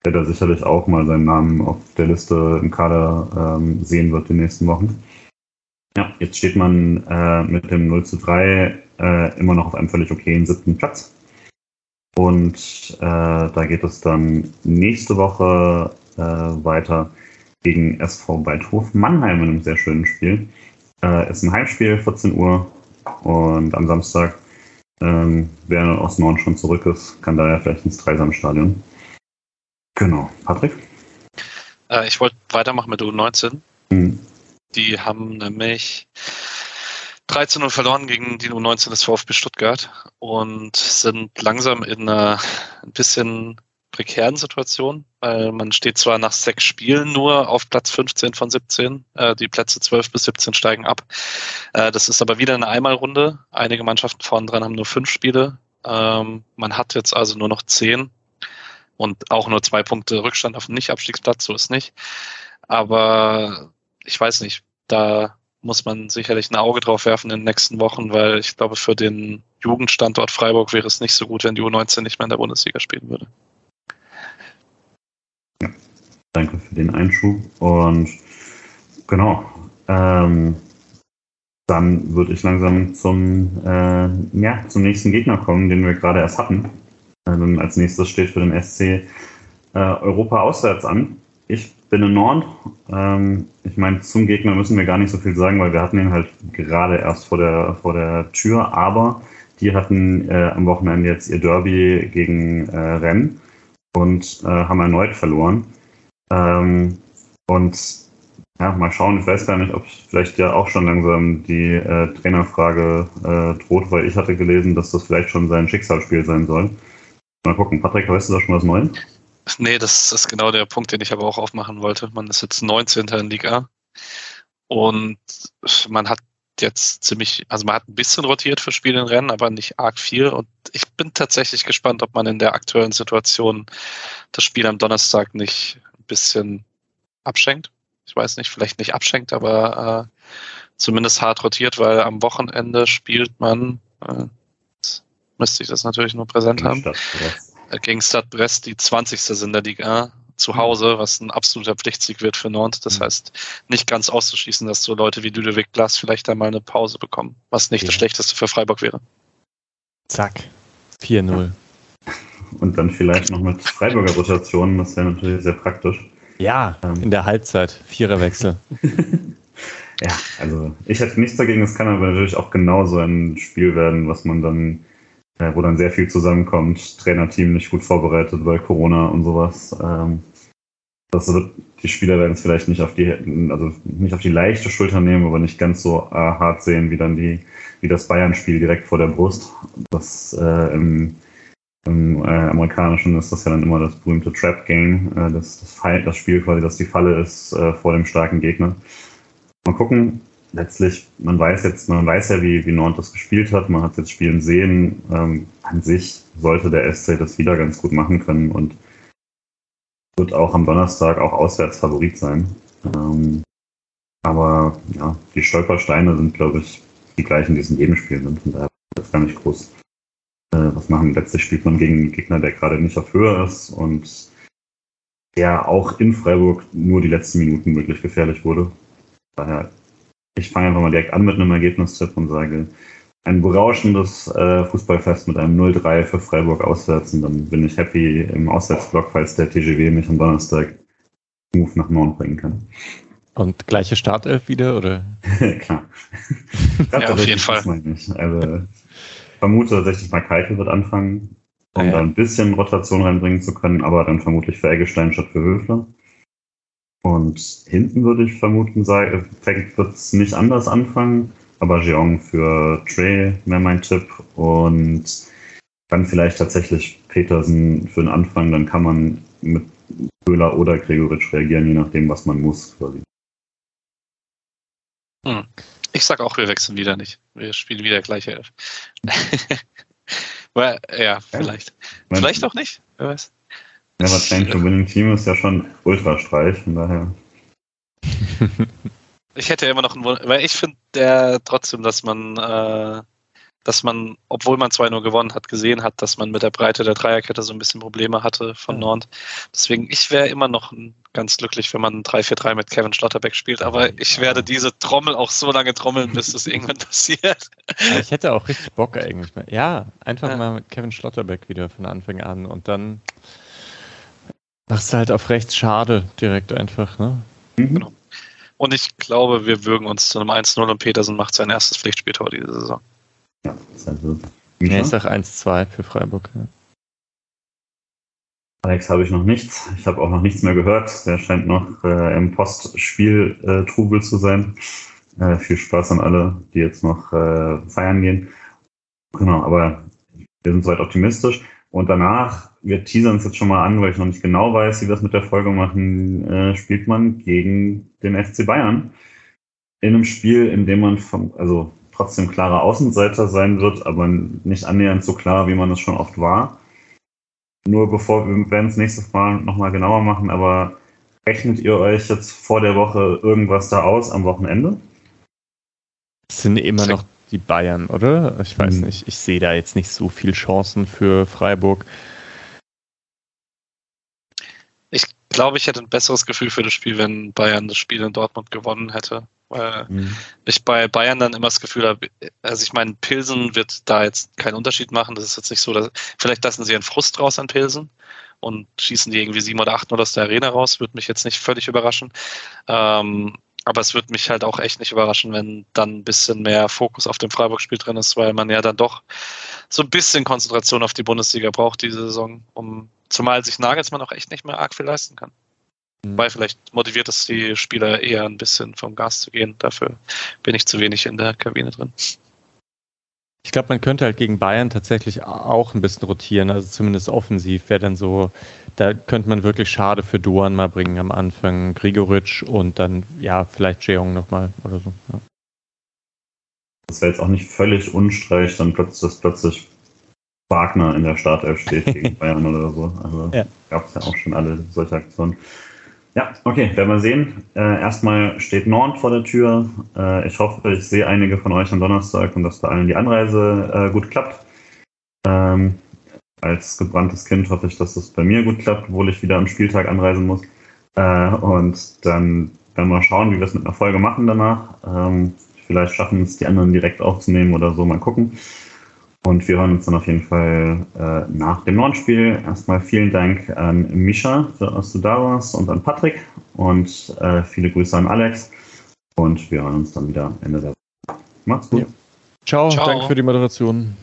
der da sicherlich auch mal seinen Namen auf der Liste im Kader ähm, sehen wird den nächsten Wochen. Ja, jetzt steht man äh, mit dem 0 zu 3 äh, immer noch auf einem völlig okayen siebten Platz. Und äh, da geht es dann nächste Woche äh, weiter gegen SV Beithof Mannheim in einem sehr schönen Spiel. Äh, ist ein Heimspiel, 14 Uhr. Und am Samstag, ähm, wer aus Norden schon zurück ist, kann da ja vielleicht ins Dreisamstadion. Genau. Patrick? Äh, ich wollte weitermachen mit U19. Mhm. Die haben nämlich 13 0 verloren gegen die U19 des VfB Stuttgart und sind langsam in einer ein bisschen prekären Situation, weil man steht zwar nach sechs Spielen nur auf Platz 15 von 17, äh, die Plätze 12 bis 17 steigen ab. Äh, das ist aber wieder eine Einmalrunde. Einige Mannschaften vorne dran haben nur fünf Spiele. Ähm, man hat jetzt also nur noch zehn und auch nur zwei Punkte Rückstand auf den Nicht-Abstiegsplatz, so ist nicht. Aber ich weiß nicht, da muss man sicherlich ein Auge drauf werfen in den nächsten Wochen, weil ich glaube, für den Jugendstandort Freiburg wäre es nicht so gut, wenn die U19 nicht mehr in der Bundesliga spielen würde. Ja, danke für den Einschub. Und genau, ähm, dann würde ich langsam zum, äh, ja, zum nächsten Gegner kommen, den wir gerade erst hatten. Dann als nächstes steht für den SC äh, Europa auswärts an. Ich bin in Nord. Ähm, ich meine, zum Gegner müssen wir gar nicht so viel sagen, weil wir hatten ihn halt gerade erst vor der, vor der Tür. Aber die hatten äh, am Wochenende jetzt ihr Derby gegen äh, Rennes und äh, haben erneut verloren. Ähm, und ja, mal schauen, ich weiß gar nicht, ob vielleicht ja auch schon langsam die äh, Trainerfrage äh, droht, weil ich hatte gelesen, dass das vielleicht schon sein Schicksalsspiel sein soll. Mal gucken, Patrick, weißt du da schon was Neues? Nee, das ist genau der Punkt, den ich aber auch aufmachen wollte. Man ist jetzt 19. in Liga und man hat jetzt ziemlich, also man hat ein bisschen rotiert für Spiele in Rennen, aber nicht arg viel. Und ich bin tatsächlich gespannt, ob man in der aktuellen Situation das Spiel am Donnerstag nicht ein bisschen abschenkt. Ich weiß nicht, vielleicht nicht abschenkt, aber äh, zumindest hart rotiert, weil am Wochenende spielt man, äh, müsste ich das natürlich nur präsent haben. Stadt Gegen Stade Brest, die 20. sind der Liga zu. Hause, was ein absoluter Pflichtsieg wird für Nantes. Das mhm. heißt, nicht ganz auszuschließen, dass so Leute wie Ludovic Glas vielleicht einmal eine Pause bekommen, was nicht ja. das Schlechteste für Freiburg wäre. Zack, 4-0. Und dann vielleicht noch mit Freiburger Rotationen, das wäre natürlich sehr praktisch. Ja, ähm. in der Halbzeit, Viererwechsel. ja, also ich hätte nichts dagegen, es kann aber natürlich auch genauso ein Spiel werden, was man dann äh, wo dann sehr viel zusammenkommt. Trainerteam nicht gut vorbereitet, weil Corona und sowas. Ähm, das wird, die Spieler werden es vielleicht nicht auf die, also nicht auf die leichte Schulter nehmen, aber nicht ganz so äh, hart sehen wie dann die, wie das Bayern-Spiel direkt vor der Brust. Das äh, im, im äh, amerikanischen ist das ja dann immer das berühmte Trap-Game, äh, das, das, das Spiel quasi, dass die Falle ist äh, vor dem starken Gegner. Mal gucken, letztlich, man weiß jetzt, man weiß ja, wie, wie Nord das gespielt hat, man hat jetzt Spielen sehen. Ähm, an sich sollte der SC das wieder ganz gut machen können und wird auch am Donnerstag auch auswärts Favorit sein. Ähm, aber ja, die Stolpersteine sind, glaube ich, die gleichen, die es in jedem Spiel sind. Von daher ist gar nicht groß äh, was machen. Letztlich spielt man gegen einen Gegner, der gerade nicht auf Höhe ist und der auch in Freiburg nur die letzten Minuten wirklich gefährlich wurde. Daher, ich fange einfach mal direkt an mit einem Ergebnistipp und sage, ein berauschendes äh, Fußballfest mit einem 0-3 für Freiburg auswärts und dann bin ich happy im Auswärtsblock, falls der TGW mich am Donnerstag Move nach Norden bringen kann. Und gleiche Startelf wieder, oder? Klar. ja, auf jeden Fall. Also, ich vermute tatsächlich mal Keitel wird anfangen, um Ah, ja. da ein bisschen Rotation reinbringen zu können, aber dann vermutlich für Eggestein statt für Höfler. Und hinten würde ich vermuten, sagen, wird es nicht anders anfangen, aber Jeong für Trey wäre mein Tipp und dann vielleicht tatsächlich Petersen für den Anfang, dann kann man mit Köhler oder Gregoritsch reagieren, je nachdem, was man muss. Quasi. Ich sag auch, wir wechseln wieder nicht. Wir spielen wieder gleiche Elf. Ja, vielleicht. Mein- Vielleicht auch nicht. Wer weiß. Never Change a Winning Team ist ja schon Ultrastreich, von daher. Ich hätte ja immer noch einen Wunsch, weil ich finde der trotzdem, dass man, äh, dass man, obwohl man 2-0 gewonnen hat, gesehen hat, dass man mit der Breite der Dreierkette so ein bisschen Probleme hatte von Ja. Nord. Deswegen, ich wäre immer noch ganz glücklich, wenn man ein 3-4-3 mit Kevin Schlotterbeck spielt, aber ich werde diese Trommel auch so lange trommeln, bis es irgendwann passiert. Aber ich hätte auch richtig Bock eigentlich. Mal. Ja, einfach Ja. mal mit Kevin Schlotterbeck wieder von Anfang an und dann machst du halt auf rechts schade direkt einfach, ne? Mhm. Genau. Und ich glaube, wir würgen uns zu einem 1-0 und Petersen macht sein erstes Pflichtspieltor diese Saison. Ja, das heißt, so. Ja, ich sag 1-2 für Freiburg. Ja. Alex habe ich noch nichts. Ich habe auch noch nichts mehr gehört. Der scheint noch äh, im Postspiel äh, Trubel zu sein. Äh, viel Spaß an alle, die jetzt noch äh, feiern gehen. Genau, aber wir sind soweit optimistisch. Und danach, wir teasern es jetzt schon mal an, weil ich noch nicht genau weiß, wie wir das mit der Folge machen, äh, spielt man gegen den FC Bayern. In einem Spiel, in dem man vom, also trotzdem klarer Außenseiter sein wird, aber nicht annähernd so klar, wie man es schon oft war. Nur bevor wir werden es nächstes Mal nochmal genauer machen, aber rechnet ihr euch jetzt vor der Woche irgendwas da aus am Wochenende? Das sind immer noch die Bayern, oder? Ich weiß Mhm. nicht. Ich sehe da jetzt nicht so viel Chancen für Freiburg. Ich glaube, ich hätte ein besseres Gefühl für das Spiel, wenn Bayern das Spiel in Dortmund gewonnen hätte. Weil ich bei Bayern dann immer das Gefühl habe, also ich meine, Pilsen wird da jetzt keinen Unterschied machen. Das ist jetzt nicht so, dass vielleicht lassen sie einen Frust raus an Pilsen und schießen die irgendwie sieben oder acht nur aus der Arena raus. Würde mich jetzt nicht völlig überraschen. Ähm, aber es würde mich halt auch echt nicht überraschen, wenn dann ein bisschen mehr Fokus auf dem Freiburg-Spiel drin ist, weil man ja dann doch so ein bisschen Konzentration auf die Bundesliga braucht diese Saison, um zumal sich Nagelsmann auch echt nicht mehr arg viel leisten kann. Mhm. Weil vielleicht motiviert es die Spieler eher ein bisschen vom Gas zu gehen. Dafür bin ich zu wenig in der Kabine drin. Ich glaube, man könnte halt gegen Bayern tatsächlich auch ein bisschen rotieren, also zumindest offensiv wäre dann so, da könnte man wirklich schade für Duan mal bringen am Anfang, Grigoritsch und dann, ja, vielleicht Jeong nochmal oder so. Ja. Das wäre jetzt auch nicht völlig unstreich, dann plötzlich, dass plötzlich Wagner in der Startelf steht gegen Bayern oder so. Also Ja. gab es ja auch schon alle solche Aktionen. Ja, okay, werden wir sehen. Äh, erstmal steht Nord vor der Tür. Äh, ich hoffe, ich sehe einige von euch am Donnerstag und dass bei allen die Anreise äh, gut klappt. Ähm, als gebranntes Kind hoffe ich, dass es bei mir gut klappt, obwohl ich wieder am Spieltag anreisen muss. Äh, und dann werden wir schauen, wie wir es mit einer Folge machen danach. Ähm, vielleicht schaffen es die anderen direkt aufzunehmen oder so, mal gucken. Und wir hören uns dann auf jeden Fall äh, nach dem neuen Spiel. Erstmal vielen Dank an Misha, dass du da warst, und an Patrick. Und äh, viele Grüße an Alex. Und wir hören uns dann wieder Ende der Woche. Macht's gut. Ja. Ciao, Ciao. danke für die Moderation.